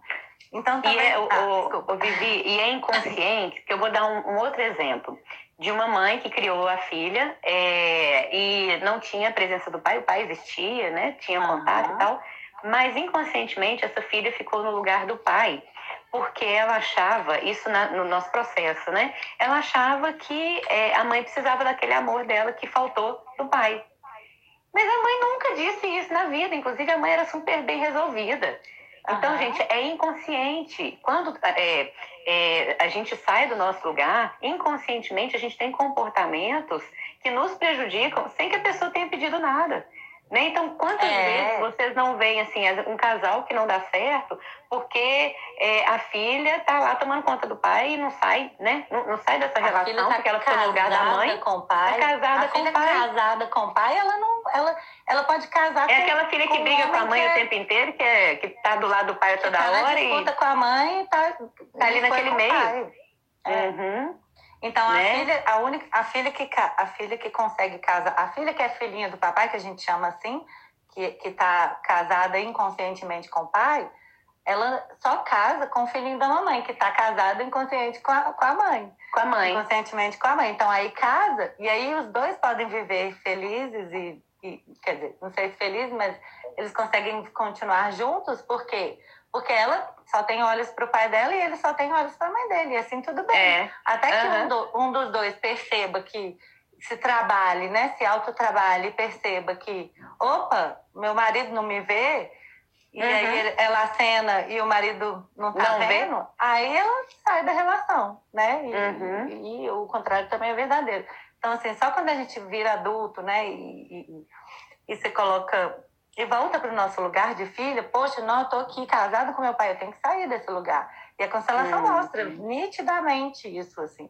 Então também, e é, ah, o, o, Vivi, e é inconsciente, que eu vou dar um, um, outro exemplo de uma mãe que criou a filha é, e não tinha a presença do pai, o pai existia, né? Tinha contato uhum. e tal, mas inconscientemente essa filha ficou no lugar do pai porque ela achava, isso na, no nosso processo, né? Ela achava que é, a mãe precisava daquele amor dela que faltou do pai. Mas a mãe nunca disse isso na vida, inclusive a mãe era super bem resolvida. Então, uhum. gente, é inconsciente. Quando é, é, a gente sai do nosso lugar, inconscientemente a gente tem comportamentos que nos prejudicam sem que a pessoa tenha pedido nada. Né? Então, quantas é. vezes vocês não veem assim, um casal que não dá certo porque é, a filha está lá tomando conta do pai e não sai, né? Não, não sai dessa a relação tá porque ela ficou no lugar da mãe. Com o pai. Tá casada a com filha o pai. casada com o pai, ela não. Ela, ela pode casar é com É aquela filha que briga com a mãe o é tempo inteiro, que, é, que tá do lado do pai toda tá hora. e com a mãe tá, tá ali naquele meio. É. Uhum. Então né? a filha, a única, a filha que a filha que consegue casar, a filha que é filhinha do papai, que a gente chama assim, que está casada inconscientemente com o pai, ela só casa com o filhinho da mamãe, que está casado inconsciente com a, com a mãe. Com a mãe. Inconscientemente com a mãe. Então aí casa, e aí os dois podem viver felizes e, e quer dizer, não sei se felizes, mas eles conseguem continuar juntos, por quê? Porque ela só tem olhos para o pai dela e ele só tem olhos para a mãe dele, e assim tudo bem. É. Até que uhum. um, do, um dos dois perceba que se trabalhe, né? Se autotrabalhe e perceba que, opa, meu marido não me vê, e uhum. aí ela acena e o marido não tá não vendo, vê? aí ela sai da relação, né? E, uhum. e, e, o contrário também é verdadeiro. Então, assim, só quando a gente vira adulto, né, e, e, e se coloca e volta para o nosso lugar de filha, poxa, não, eu tô aqui casada com meu pai, eu tenho que sair desse lugar. E a constelação hum. mostra nitidamente isso, assim.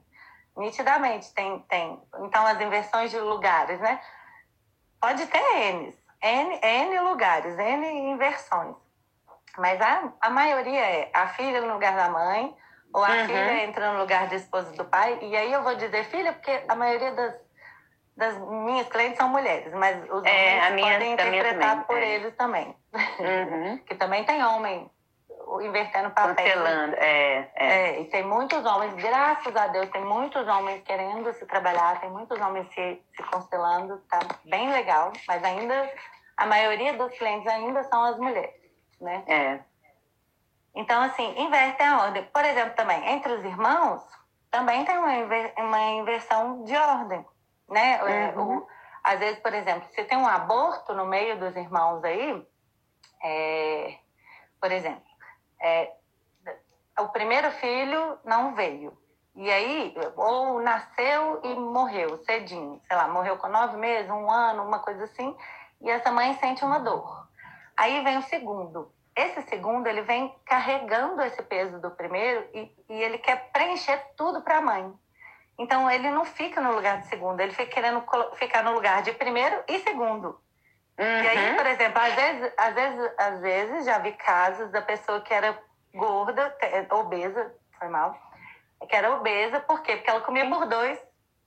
Nitidamente tem, tem. Então, as inversões de lugares, né? Pode ter N, N, N lugares, N inversões. Mas a, a maioria é a filha no lugar da mãe, ou a uhum. filha entra no lugar de esposa do pai. E aí eu vou dizer filha, porque a maioria das, das minhas clientes são mulheres, mas os é, homens minha, podem interpretar por é. eles também. Uhum. [laughs] que também tem homem invertendo papel. Cancelando, é, é. é. E tem muitos homens, graças a Deus, tem muitos homens querendo se trabalhar, tem muitos homens se, se constelando, tá bem legal, mas ainda, a maioria dos clientes ainda são as mulheres, né? É. Então, assim, inverte a ordem. Por exemplo, também, entre os irmãos, também tem uma, inver uma inversão de ordem, né? É, uhum. O, às vezes, por exemplo, se tem um aborto no meio dos irmãos aí, é, por exemplo, é, o primeiro filho não veio. E aí, ou nasceu e morreu cedinho, sei lá, morreu com nove meses, um ano, uma coisa assim, e essa mãe sente uma dor. Aí vem o segundo. Esse segundo, ele vem carregando esse peso do primeiro e, e ele quer preencher tudo para a mãe. Então, ele não fica no lugar de segundo, ele fica querendo ficar no lugar de primeiro e segundo. Uhum. E aí, uhum. por exemplo, às vezes, às, vezes, às vezes já vi casos da pessoa que era gorda, obesa, foi mal, que era obesa, por quê? Porque ela comia por dois.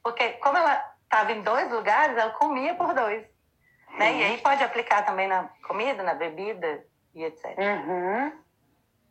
Porque como ela estava em dois lugares, ela comia por dois. Né? E aí pode aplicar também na comida, na bebida e etc. Uhum.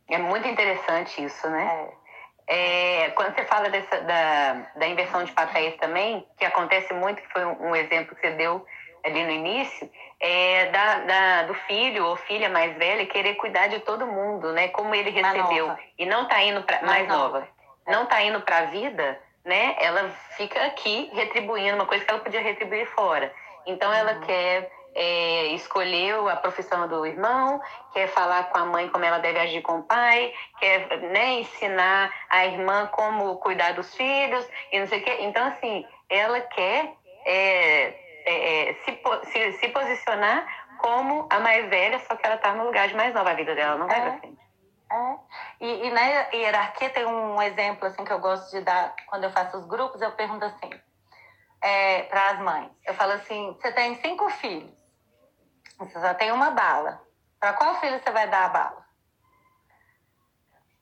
É muito interessante isso, né? É. É, quando você fala dessa, da, da inversão de papéis também, que acontece muito, que foi um, um exemplo que você deu ali no início, é da, da, do filho ou filha mais velha querer cuidar de todo mundo, né? Como ele recebeu e não está indo para mais, mais, nova, nova. É. não está indo para a vida, né? Ela fica aqui retribuindo uma coisa que ela podia retribuir fora. Então uhum. ela quer é, escolheu a profissão do irmão, quer falar com a mãe como ela deve agir com o pai, quer né, ensinar a irmã como cuidar dos filhos e não sei o quê. Então assim, ela quer é, é, é, se, se, se, posicionar como a mais velha, só que ela está no lugar de mais nova. A vida dela não vai é, pra frente. É. E, e, na hierarquia tem um exemplo assim que eu gosto de dar quando eu faço os grupos, eu pergunto assim é, para as mães. Eu falo assim: você tem cinco filhos, você só tem uma bala. Para qual filho você vai dar a bala?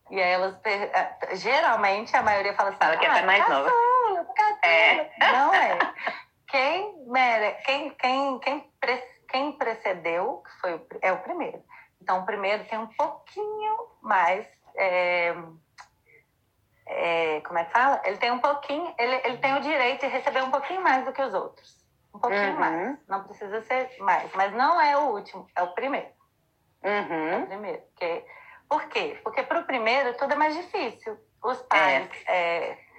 E aí elas é, geralmente a maioria fala assim: fala que é ah, mais nova. É. [laughs] Não é. Quem, mere... quem, quem, quem, pre... quem precedeu foi o... é o primeiro. Então, o primeiro tem um pouquinho mais. É... É... como é que fala? Ele tem um pouquinho, ele, ele tem o direito de receber um pouquinho mais do que os outros. Um pouquinho uhum. mais. Não precisa ser mais. Mas não é o último, é o primeiro. Uhum. É o primeiro. Porque... Por quê? Porque para o primeiro tudo é mais difícil. Os pais. É. É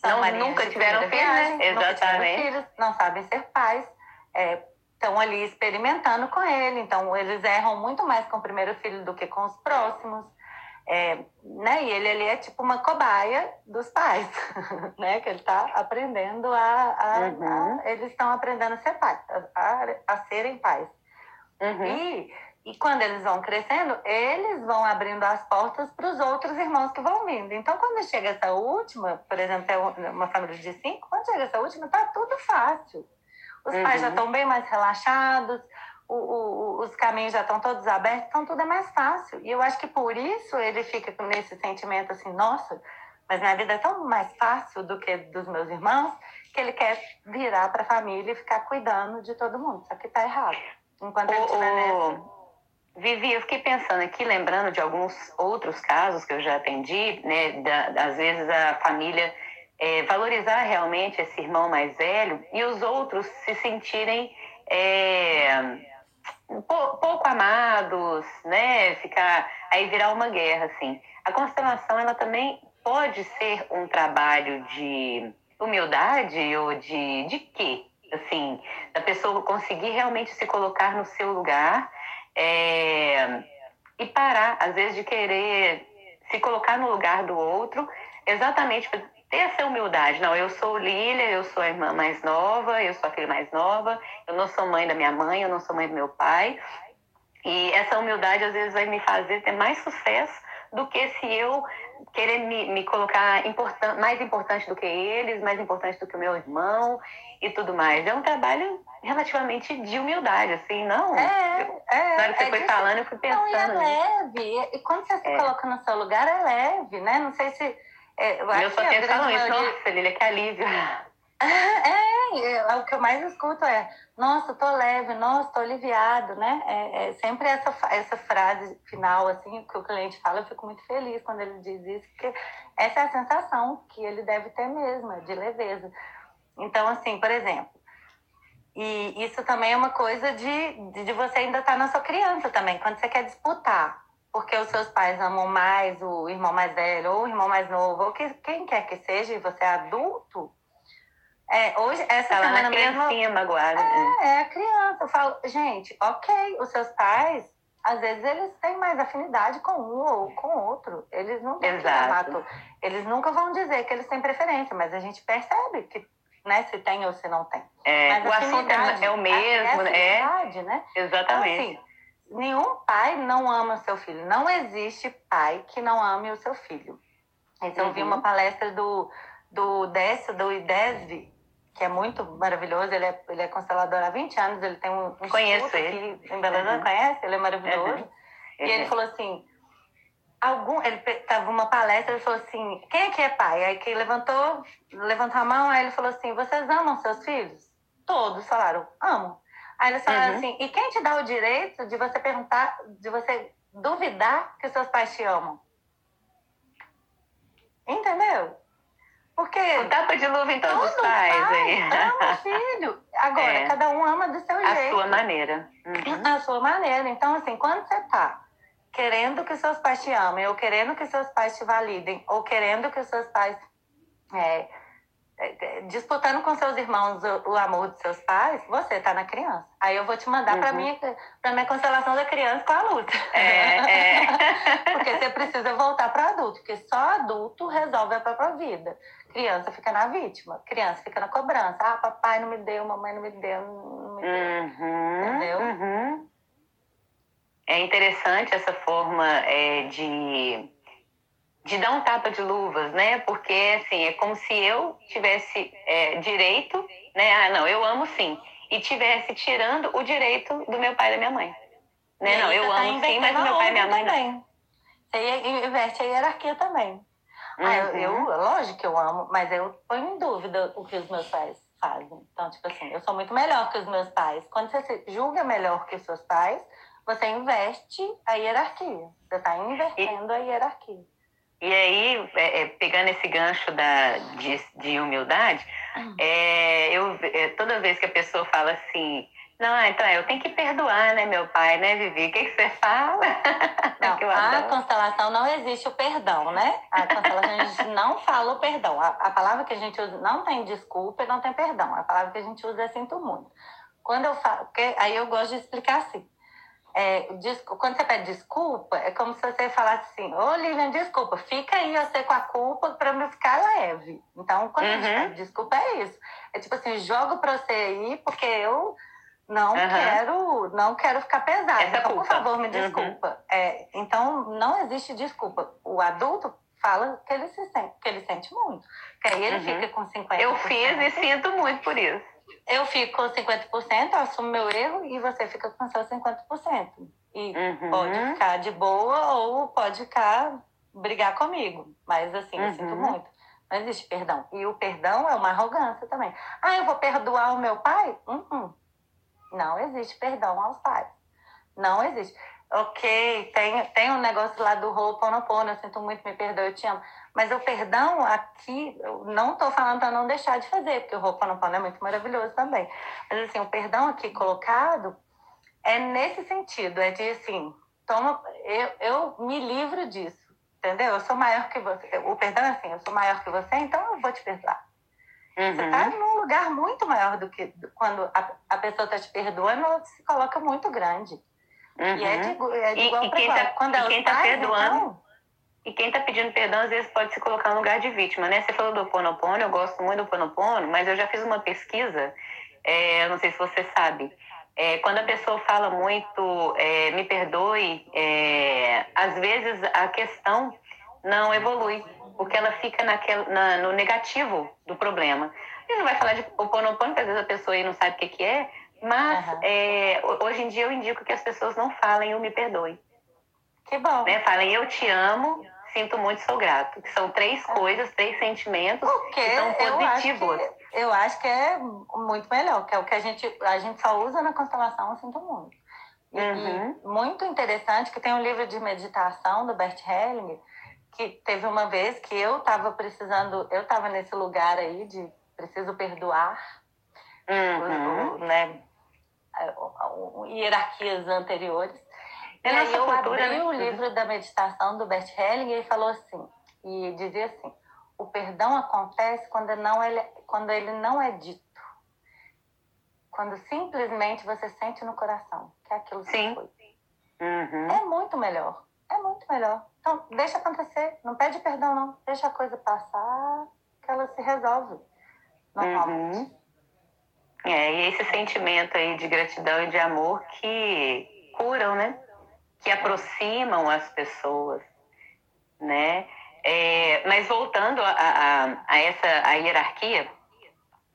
são não, nunca tiveram filhos, viagem, exatamente. Filhos, não sabem ser pais, estão é, ali experimentando com ele, então eles erram muito mais com o primeiro filho do que com os próximos. É, né? E ele, ele é tipo uma cobaia dos pais, [laughs] né? Que ele está aprendendo a, a, uhum. a eles estão aprendendo a ser pais, a, a serem pais. Uhum. E e quando eles vão crescendo, eles vão abrindo as portas para os outros irmãos que vão vindo. Então, quando chega essa última, por exemplo, é uma família de cinco, quando chega essa última, tá tudo fácil. Os uhum. pais já estão bem mais relaxados, o, o, os caminhos já estão todos abertos, então tudo é mais fácil. E eu acho que por isso ele fica com esse sentimento assim, nossa, mas minha vida é tão mais fácil do que dos meus irmãos, que ele quer virar para a família e ficar cuidando de todo mundo. Só que está errado. Enquanto ele estiver nessa Vivi, eu fiquei pensando aqui, lembrando de alguns outros casos que eu já atendi, né? Da, às vezes a família é, valorizar realmente esse irmão mais velho e os outros se sentirem é, pouco amados, né? Ficar aí virar uma guerra, assim. A constelação ela também pode ser um trabalho de humildade ou de de quê? Assim, da pessoa conseguir realmente se colocar no seu lugar é, e parar, às vezes, de querer se colocar no lugar do outro, exatamente ter essa humildade. Não, eu sou Lília, eu sou a irmã mais nova, eu sou a filha mais nova, eu não sou mãe da minha mãe, eu não sou mãe do meu pai. E essa humildade às vezes vai me fazer ter mais sucesso do que se eu querer me, me colocar importan mais importante do que eles, mais importante do que o meu irmão e tudo mais. É um trabalho relativamente de humildade, assim, não? É, é. Na hora que você é foi falando, eu fui pensando. Não, e é leve. E quando você se é. coloca no seu lugar, é leve, né? Não sei se. É, eu, eu só penso falam isso, nossa, Lília, que alívio. [laughs] É, é, o que eu mais escuto é, nossa, tô leve, nossa, tô aliviado, né? É, é, sempre essa, essa frase final, assim, que o cliente fala, eu fico muito feliz quando ele diz isso, porque essa é a sensação que ele deve ter mesmo, de leveza. Então, assim, por exemplo, e isso também é uma coisa de, de você ainda estar tá na sua criança também, quando você quer disputar, porque os seus pais amam mais o irmão mais velho, ou o irmão mais novo, ou que, quem quer que seja, e você é adulto, é, hoje, essa Ela semana mesmo. magoada. É, é a criança. Eu falo, gente, ok, os seus pais, às vezes eles têm mais afinidade com um ou com outro. Eles não Exato. Eles nunca vão dizer que eles têm preferência, mas a gente percebe que, né, se tem ou se não tem. É, mas o assunto é, é o mesmo, é, é né? Exatamente. Então, assim, nenhum pai não ama seu filho. Não existe pai que não ame o seu filho. Então, uhum. eu vi uma palestra do, do Décio, do IDESV, que é muito maravilhoso. Ele é, ele é constelador há 20 anos, ele tem um, um Conheço ele. aqui em Belo Horizonte, uhum. conhece? Ele é maravilhoso. Uhum. E ele falou assim, algum, ele estava uma palestra, ele falou assim, quem aqui é pai? Aí que levantou, levantou a mão, aí ele falou assim, vocês amam seus filhos? Todos falaram, amo. Aí eles falaram uhum. assim, e quem te dá o direito de você perguntar, de você duvidar que seus pais te amam? Entendeu? Porque. O tapa de luva em todos os pais. Pai ama o [laughs] filho. Agora, é. cada um ama do seu a jeito. A sua maneira. Uhum. A sua maneira. Então, assim, quando você tá querendo que seus pais te amem, ou querendo que seus pais te validem, ou querendo que seus pais é, é, disputando com seus irmãos o, o, amor dos seus pais, você está na criança. Aí eu vou te mandar uhum. para minha para minha constelação da criança com a luta. É, é. [laughs] porque você precisa voltar para adulto, porque só adulto resolve a própria vida. Criança fica na vítima, criança fica na cobrança. Ah, papai não me deu, mamãe não me deu, não me deu. Uhum, Entendeu? Uhum. É interessante essa forma é, de de dar um tapa de luvas, né? Porque assim é como se eu tivesse é, direito, né? Ah, não, eu amo sim, e tivesse tirando o direito do meu pai e da minha mãe, né? Não, eu tá amo sim, mas o meu pai e minha mãe também. não. Você inverte a hierarquia também. Uhum. Ah, eu, eu, uhum. lógico que eu amo, mas eu ponho em dúvida o que os meus pais fazem. Então, tipo assim, eu sou muito melhor que os meus pais. Quando você se julga melhor que os seus pais, você investe a hierarquia. Você está invertendo e... a hierarquia. E aí, é, é, pegando esse gancho da, de, de humildade, hum. é, eu, é, toda vez que a pessoa fala assim, não, então eu tenho que perdoar, né, meu pai, né, Vivi? O que, que você fala? [laughs] Não, a constelação não existe o perdão, né? A constelação a gente [laughs] não fala o perdão. A, a, palavra que a gente usa não tem desculpa e não tem perdão. A palavra que a gente usa é sinto muito. Quando eu falo, porque aí eu gosto de explicar assim. É, quando você pede desculpa, é como se você falasse assim: Ô Lilian, desculpa, fica aí você com a culpa para me ficar leve. Então, quando uhum. a gente uhum. pede desculpa, é isso. É tipo assim: jogo para você aí, porque eu não uhum. quero não quero ficar pesado. então, por favor, me uhum. desculpa. Uhum. É, então, não existe desculpa. O adulto fala que ele se sente, que ele sente muito. Que aí ele fica com 50%. Eu fiz e sinto muito por isso eu fico com 50%, assumo meu erro e você fica com seus 50%. E uhum. pode ficar de boa ou pode ficar brigar comigo. Mas assim, uhum. eu sinto uhum. muito. Não existe perdão. E o perdão é uma arrogância também. Ah, eu vou perdoar o meu pai? Uhum. Não existe perdão aos pais. Não existe. Ok, tem, tem um negócio lá do Ho'oponopono, eu sinto muito, me perdoe, eu te amo. Mas o perdão aqui, eu não estou falando para não deixar de fazer, porque o Ho'oponopono é muito maravilhoso também. Mas assim, o perdão aqui colocado é nesse sentido, é de assim, toma, eu, eu me livro disso, entendeu? Eu sou maior que você. O perdão é assim, eu sou maior que você, então eu vou te perdoar. Uhum. Você está num lugar muito maior do que quando a, a pessoa está te perdoando, ela se coloca muito grande. Uhum. E é de, é de igual para igual. Tá, quando ela está perdoando. Então, e quem está pedindo perdão, às vezes, pode se colocar no lugar de vítima, né? Você falou do Ponopono, eu gosto muito do Ponopono, mas eu já fiz uma pesquisa, é, eu não sei se você sabe, É, quando a pessoa fala muito, é, me perdoe, é, às vezes a questão não evolui, porque ela fica naquele, na, no negativo do problema. Gente não vai falar de oponopono, porque às vezes a pessoa aí não sabe o que, que é, mas uhum. hoje em dia eu indico que as pessoas não falem o me perdoe. Que bom. Né? Falem eu te amo, sinto muito, sou grato. Que são três é. coisas, três sentimentos Porque que são positivos. Eu acho que, eu acho que é muito melhor, que é o que a gente, a gente só usa na constelação, eu sinto muito. E, uhum. muito interessante que tem um livro de meditação do Bert Hellinger, que teve uma vez que eu estava precisando, eu estava nesse lugar aí de preciso perdoar, uhum. Hierarquias anteriores. E aí eu cultura, abri né? o livro da meditação do Bert Hellinger e falou assim, e dizia assim, o perdão acontece quando, não ele, quando ele não é dito. Quando simplesmente você sente no coração que é aquilo Sim. foi. Uhum. É muito melhor. É muito melhor. Então, deixa acontecer. Não pede perdão, não. Deixa a coisa passar, que ela se resolve. Normalmente. Uhum. É, e esse sentimento aí de gratidão e de amor que curam, né? Que aproximam as pessoas, né? É, mas voltando a, a, a, essa a hierarquia,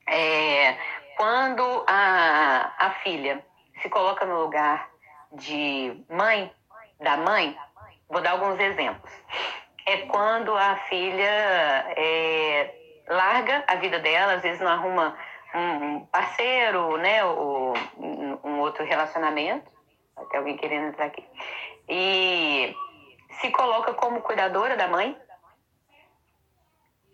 é, quando a, a filha se coloca no lugar de mãe, da mãe, vou dar alguns exemplos. É quando a filha é, larga a vida dela, às vezes não arruma um parceiro, né, ou um outro relacionamento, até alguém querendo entrar aqui, e se coloca como cuidadora da mãe,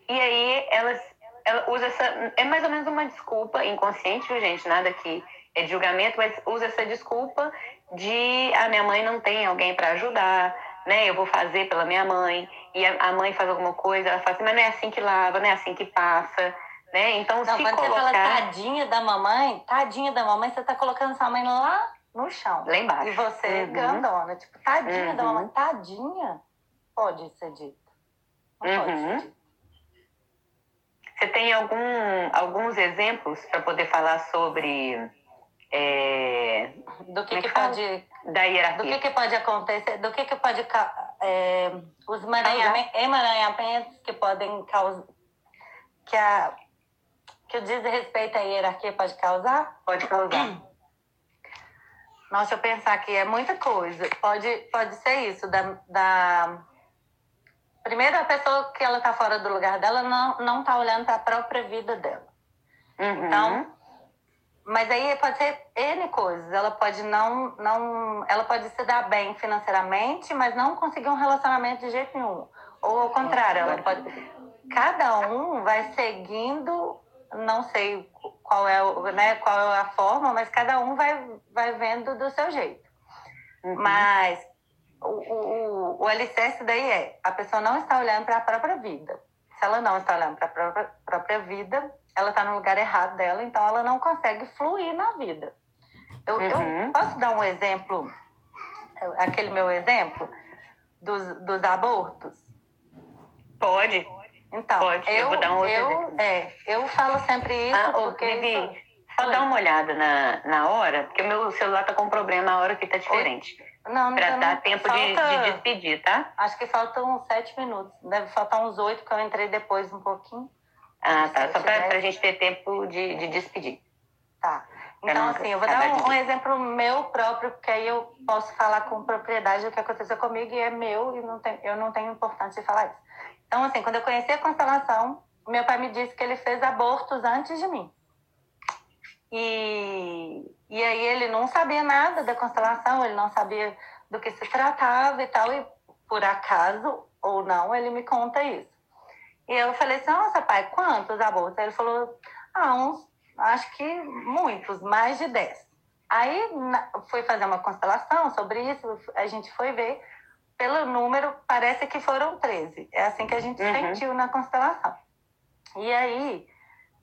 e aí ela, ela usa essa. É mais ou menos uma desculpa inconsciente, viu, gente? Nada que é julgamento, mas usa essa desculpa de a ah, minha mãe não tem alguém para ajudar, né? Eu vou fazer pela minha mãe, e a, a, mãe faz alguma coisa, ela fala assim, mas não é assim que lava, não é assim que passa. Né? Então, não, se quando colocar... você fala tadinha da mamãe, tadinha da mamãe, você tá colocando sua mãe lá no chão. Lá embaixo. E você uhum. grandona. Tipo, tadinha uhum. da mamãe. Tadinha? Pode ser dito. Não uhum. pode ser uhum. dito. Você tem algum, alguns exemplos para poder falar sobre é, do que, é que, que pode da hierarquia? Do que, que pode acontecer? Do que, que pode é, os emaranhamentos que podem causar que a que o desrespeito à hierarquia pode causar? Pode causar. Nossa, eu pensar que é muita coisa. Pode, pode ser isso, da, da Primeiro, a pessoa que ela está fora do lugar dela não, não está olhando para a própria vida dela. Uhum. Então, mas aí pode ser N coisas. Ela pode não, não. Ela pode se dar bem financeiramente, mas não conseguir um relacionamento de jeito nenhum. Ou ao contrário, ela pode. Cada um vai seguindo, não sei qual é, né, qual é a forma, mas cada um vai, vai vendo do seu jeito. Uhum. Mas o, o, o alicerce daí é a pessoa não está olhando para a própria vida. Se ela não está olhando para a própria, própria vida, ela está no lugar errado dela, então ela não consegue fluir na vida. Eu, uhum. eu posso dar um exemplo, aquele meu exemplo dos, dos abortos? Pode. Então, Pode. Eu, eu vou dar um outro eu. É, eu falo sempre isso ah, porque... Vivi, isso... só dá uma olhada na, na hora, porque o meu celular tá com problema, a hora que tá diferente. Oi? Não, Para dar não, tempo falta, de, de, despedir, tá? Acho que faltam uns sete minutos. Deve faltar uns oito, que eu entrei depois um pouquinho. Ah, tá. Só para a gente ter tempo de, de despedir. Tá. Então, assim, eu vou dar um, um, exemplo meu próprio, porque aí eu posso falar com propriedade do que aconteceu comigo e é meu e não tem, eu não tenho importância de falar isso. Então, assim, quando eu conheci a constelação, meu pai me disse que ele fez abortos antes de mim. E, e aí ele não sabia nada da constelação, ele não sabia do que se tratava e tal, e por acaso ou não, ele me conta isso. E eu falei assim, nossa pai, quantos abortos? Aí ele falou, ah, uns, acho que muitos, mais de 10. Aí fui fazer uma constelação sobre isso, a gente foi ver, pelo número, parece que foram 13. É assim que a gente uhum. sentiu na constelação. E aí,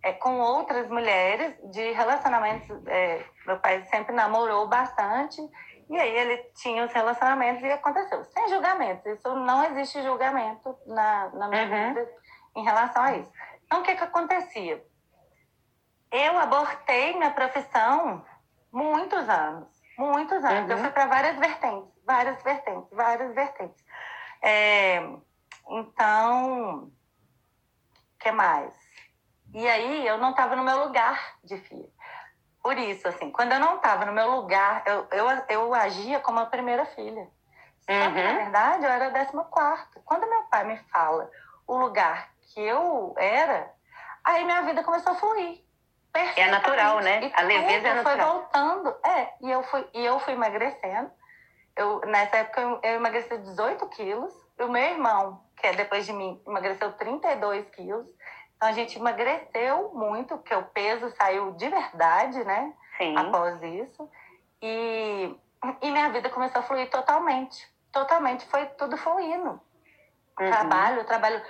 é, com outras mulheres de relacionamentos. É, meu pai sempre namorou bastante, e aí ele tinha os relacionamentos e aconteceu. Sem julgamentos, isso não existe julgamento na, na minha uhum. vida em relação a isso. Então, o que, que acontecia? Eu abortei minha profissão muitos anos, muitos anos. Uhum. Eu fui para várias vertentes, várias vertentes, várias vertentes. É, então, o que mais? E aí eu não estava no meu lugar de filha. Por isso, assim, quando eu não estava no meu lugar, eu, eu, eu agia como a primeira filha. Uhum. Que, na verdade, eu era a décima quarta. Quando meu pai me fala o lugar que eu era, aí minha vida começou a fluir. É natural, né? E a leveza é natural. foi voltando. É, e eu fui, e eu fui emagrecendo. Eu, nessa época eu, eu emagreci 18 quilos. E o meu irmão, que é depois de mim, emagreceu 32 quilos. Então a gente emagreceu muito, porque o peso saiu de verdade, né? Sim. Após isso. E, e minha vida começou a fluir totalmente. Totalmente. Foi tudo fluindo. Uhum. Trabalho, trabalho.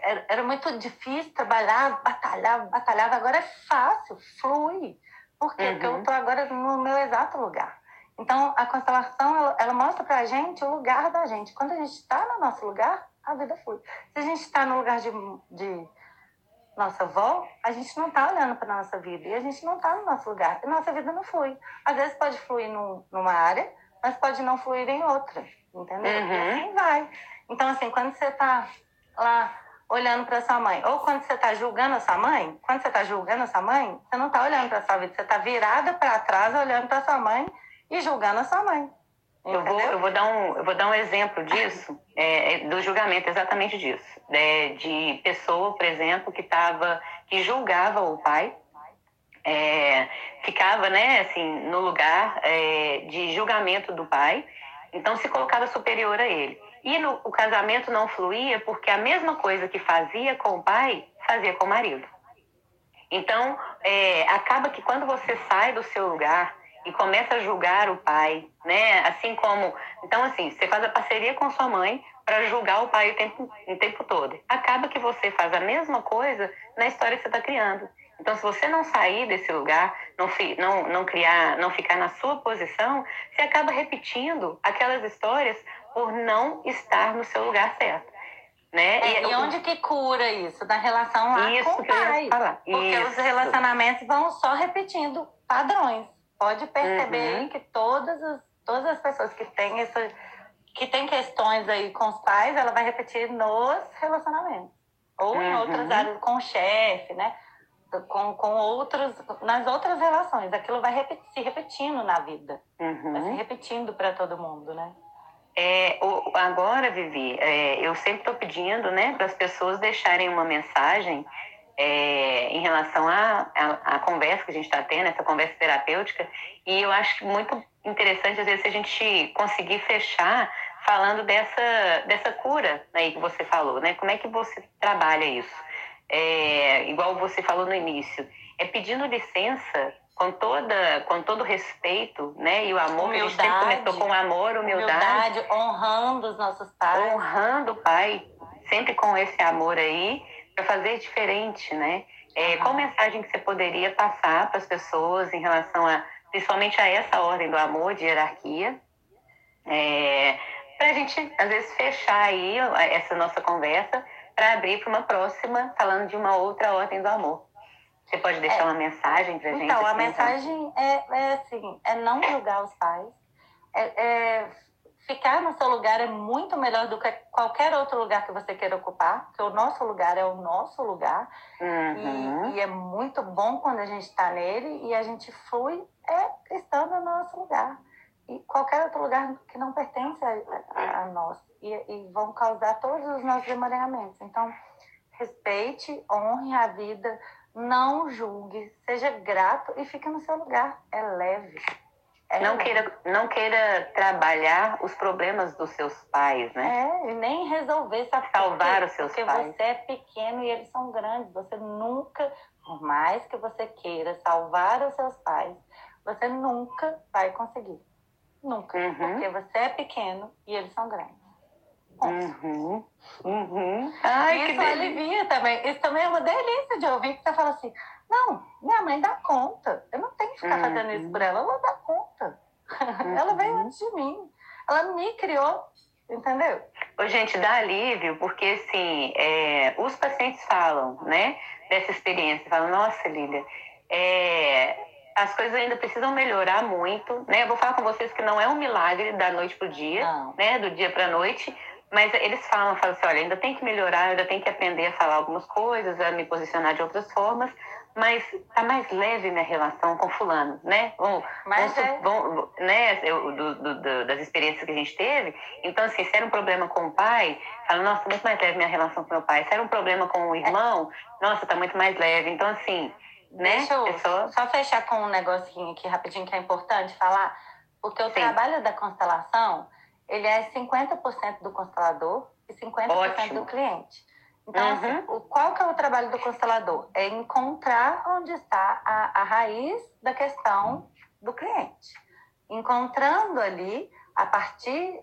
Era, era muito difícil trabalhar, batalhar, batalhava. Agora é fácil, flui. Por quê? Uhum. Porque eu estou agora no meu exato lugar. Então, a constelação, ela, ela mostra pra gente o lugar da gente. Quando a gente está no nosso lugar, a vida flui. Se a gente está no lugar de, de nossa avó, a gente não está olhando para nossa vida e a gente não está no nosso lugar. E nossa vida não flui. Às vezes pode fluir num, numa área, mas pode não fluir em outra, entendeu? Uhum. E assim vai. Então, assim, quando você está lá olhando para sua mãe, ou quando você está julgando a sua mãe, quando você está julgando a sua mãe, você não está olhando para sua vida, você está virada para trás olhando para sua mãe e julgando a sua mãe. Eu vou, eu, vou dar um, eu vou dar um exemplo disso, é, do julgamento, exatamente disso. É, de pessoa, por exemplo, que, tava, que julgava o pai, é, ficava né, assim, no lugar é, de julgamento do pai, então se colocava superior a ele. E no, o casamento não fluía porque a mesma coisa que fazia com o pai, fazia com o marido. Então, é, acaba que quando você sai do seu lugar, e começa a julgar o pai, né? Assim como, então assim, você faz a parceria com sua mãe para julgar o pai o tempo, o tempo todo. Acaba que você faz a mesma coisa na história que você está criando. Então, se você não sair desse lugar, não, não, não criar, não ficar na sua posição, você acaba repetindo aquelas histórias por não estar no seu lugar certo. Né? É, e, e, onde que cura isso? Na relação lá isso com o pai. Porque isso. os relacionamentos vão só repetindo padrões pode perceber uhum. que todas as, todas as pessoas que têm essa, que têm questões aí com os pais, ela vai repetir nos relacionamentos. Ou uhum. em outras uhum. áreas, com o chefe, né? Com, com outros, nas outras relações. Aquilo vai repetir, se repetindo na vida. Uhum. Vai se repetindo para todo mundo, né? É, agora, Vivi, é, eu sempre estou pedindo né, para as pessoas deixarem uma mensagem é, em relação à, conversa que a gente está tendo, essa conversa terapêutica, e eu acho muito interessante, às vezes, a gente conseguir fechar falando dessa, dessa cura aí que você falou, né? Como é que você trabalha isso? É, igual você falou no início, é pedindo licença com toda com todo respeito, né? E o amor humildade, que a gente sempre começou com amor, humildade, humildade, honrando os nossos pais, honrando o pai, sempre com esse amor aí para fazer diferente, né? É, qual mensagem que você poderia passar para as pessoas em relação a, principalmente a essa ordem do amor, de hierarquia, é, para a gente, às vezes, fechar aí essa nossa conversa para abrir para uma próxima, falando de uma outra ordem do amor. Você pode deixar é. uma mensagem para a gente? Então, a então? mensagem é, é assim, é não julgar os pais, é, é ficar no seu lugar é muito melhor do que qualquer outro lugar que você queira ocupar, porque o nosso lugar é o nosso lugar. Uhum. E, e, é muito bom quando a gente está nele e a gente flui é estando no nosso lugar. E qualquer outro lugar que não pertence a, a, a nós. E, e, vão causar todos os nossos emaranhamentos. Então, respeite, honre a vida, não julgue, seja grato e fique no seu lugar. É leve. É, não, queira, não queira trabalhar os problemas dos seus pais, né? É, e nem resolver, sabe? Salvar porque, os seus porque pais. Porque você é pequeno e eles são grandes. Você nunca, por mais que você queira salvar os seus pais, você nunca vai conseguir. Nunca. Uhum. Porque você é pequeno e eles são grandes. Uhum. Uhum. Ai, isso alivia também. Isso também é uma delícia de ouvir que você fala assim: não, minha mãe dá conta. Eu não tenho que ficar uhum. fazendo isso por ela. Ela dá conta. Uhum. [laughs] ela veio antes de mim. Ela me criou, entendeu? Ô, gente, dá alívio, porque assim, é, os pacientes falam, né, dessa experiência. Falam, nossa, Lília, é, as coisas ainda precisam melhorar muito, né? Eu vou falar com vocês que não é um milagre da noite pro dia, Não. né? Do dia para noite, mas eles falam, falam assim, olha, ainda tem que melhorar, ainda tem que aprender a falar algumas coisas, a me posicionar de outras formas, mas tá mais leve minha relação com fulano, né? Vamos, Mas é- vamos- né? Eu, do- do- do- das experiências que a gente teve, então assim, se era um problema com o pai, fala, nossa, muito mais leve minha relação com meu pai. Se era um problema com o irmão, nossa, tá muito mais leve. Então assim, né? Deixa eu É só- só fechar com um negocinho aqui rapidinho que é importante falar, porque o Sim. trabalho da constelação, ele é 50% do constelador e 50% Ótimo. do cliente. Então, Uhum. assim, o, qual que é o trabalho do constelador? É encontrar onde está a, a raiz da questão do cliente. Encontrando ali, a partir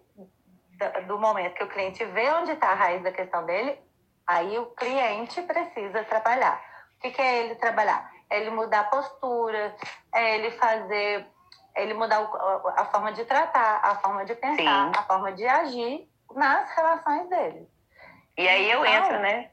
do momento que o cliente vê onde está a raiz da questão dele, aí o cliente precisa trabalhar. O que, que é ele trabalhar? É ele mudar a postura, é ele fazer, é ele mudar a forma de tratar, a forma de pensar, Sim. a forma de agir nas relações dele. E aí eu entro, né?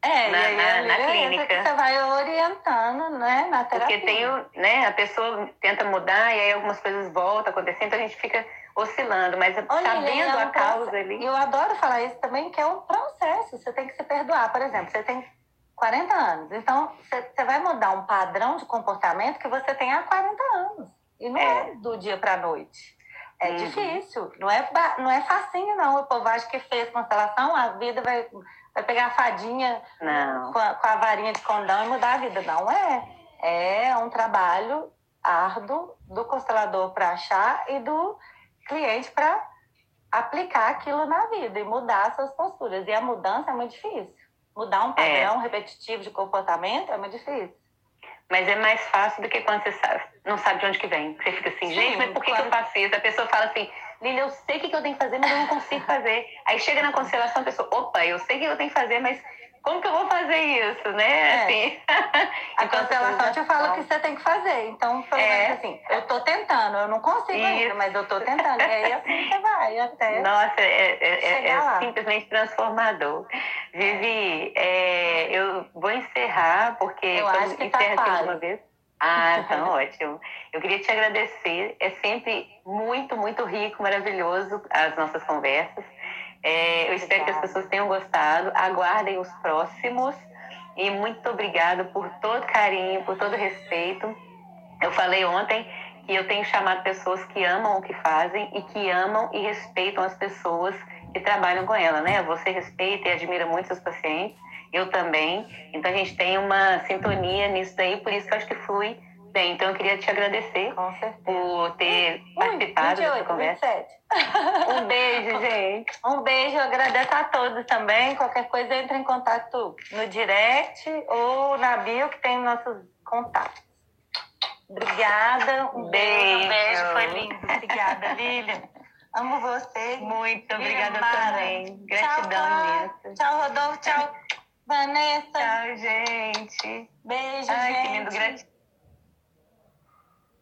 É, Na- e aí na- na clínica. você vai orientando, né, na terapia. Porque tem o, né, a pessoa tenta mudar e aí algumas coisas voltam a acontecer, então a gente fica oscilando, mas Olha, sabendo é a causa ali. E eu adoro falar isso também, que é um processo. Você tem que se perdoar. Por exemplo, você tem 40 anos. Então, você, vai mudar um padrão de comportamento que você tem há 40 anos. E não é, É. do dia para noite. É Uhum. difícil. Não é, não é facinho, não. O povo acha que fez constelação, a vida vai, vai pegar a fadinha com a, com a varinha de condão e mudar a vida. Não é. É um trabalho árduo do constelador para achar e do cliente para aplicar aquilo na vida e mudar suas posturas. E a mudança é muito difícil. Mudar um padrão repetitivo de comportamento é muito difícil. Mas é mais fácil do que quando você sabe, não sabe de onde que vem. Você fica assim, Sim, gente, mas por que, que eu faço isso? A pessoa fala assim, Lília, eu sei o que, que eu tenho que fazer, mas eu não consigo fazer. Aí chega na constelação, a pessoa, opa, eu sei o que eu tenho que fazer, mas como que eu vou fazer isso, né? É. Assim. [laughs] A Então, as te fala o que você tem que fazer. Então, pelo É. menos assim, eu tô tentando, eu não consigo ainda, Isso. mas eu tô tentando. E aí assim você vai até. Nossa, é, é- é- é simplesmente transformador. Vivi, eu vou encerrar, porque Eu acho que tá encerra aqui quase. uma vez. Ah, [laughs] tá ótimo. Eu queria te agradecer. É sempre muito, muito rico, maravilhoso as nossas conversas. É, eu espero que as pessoas tenham gostado. Aguardem os próximos. E muito obrigada por todo carinho, por todo respeito. Eu falei ontem que eu tenho chamado pessoas que amam o que fazem e que amam e respeitam as pessoas que trabalham com ela, né? Você respeita e admira muito seus pacientes, eu também. Então a gente tem uma sintonia nisso daí, por isso que eu acho que flui bem. Então eu queria te agradecer por ter Ui, participado dessa 28, conversa. 27. [laughs] Um beijo, gente. Um beijo, eu agradeço a todos também. Qualquer coisa, entre em contato no direct ou na bio, que tem nossos contatos. Obrigada. Um beijo. Um Beijo. foi lindo. Obrigada, [laughs] Lilian. Amo você. Muito obrigada Mara. também. Gratidão tchau. Tchau, Rodolfo. Tchau, Vanessa. Tchau, gente. Beijo, Ai, gente. que lindo. Gratidão.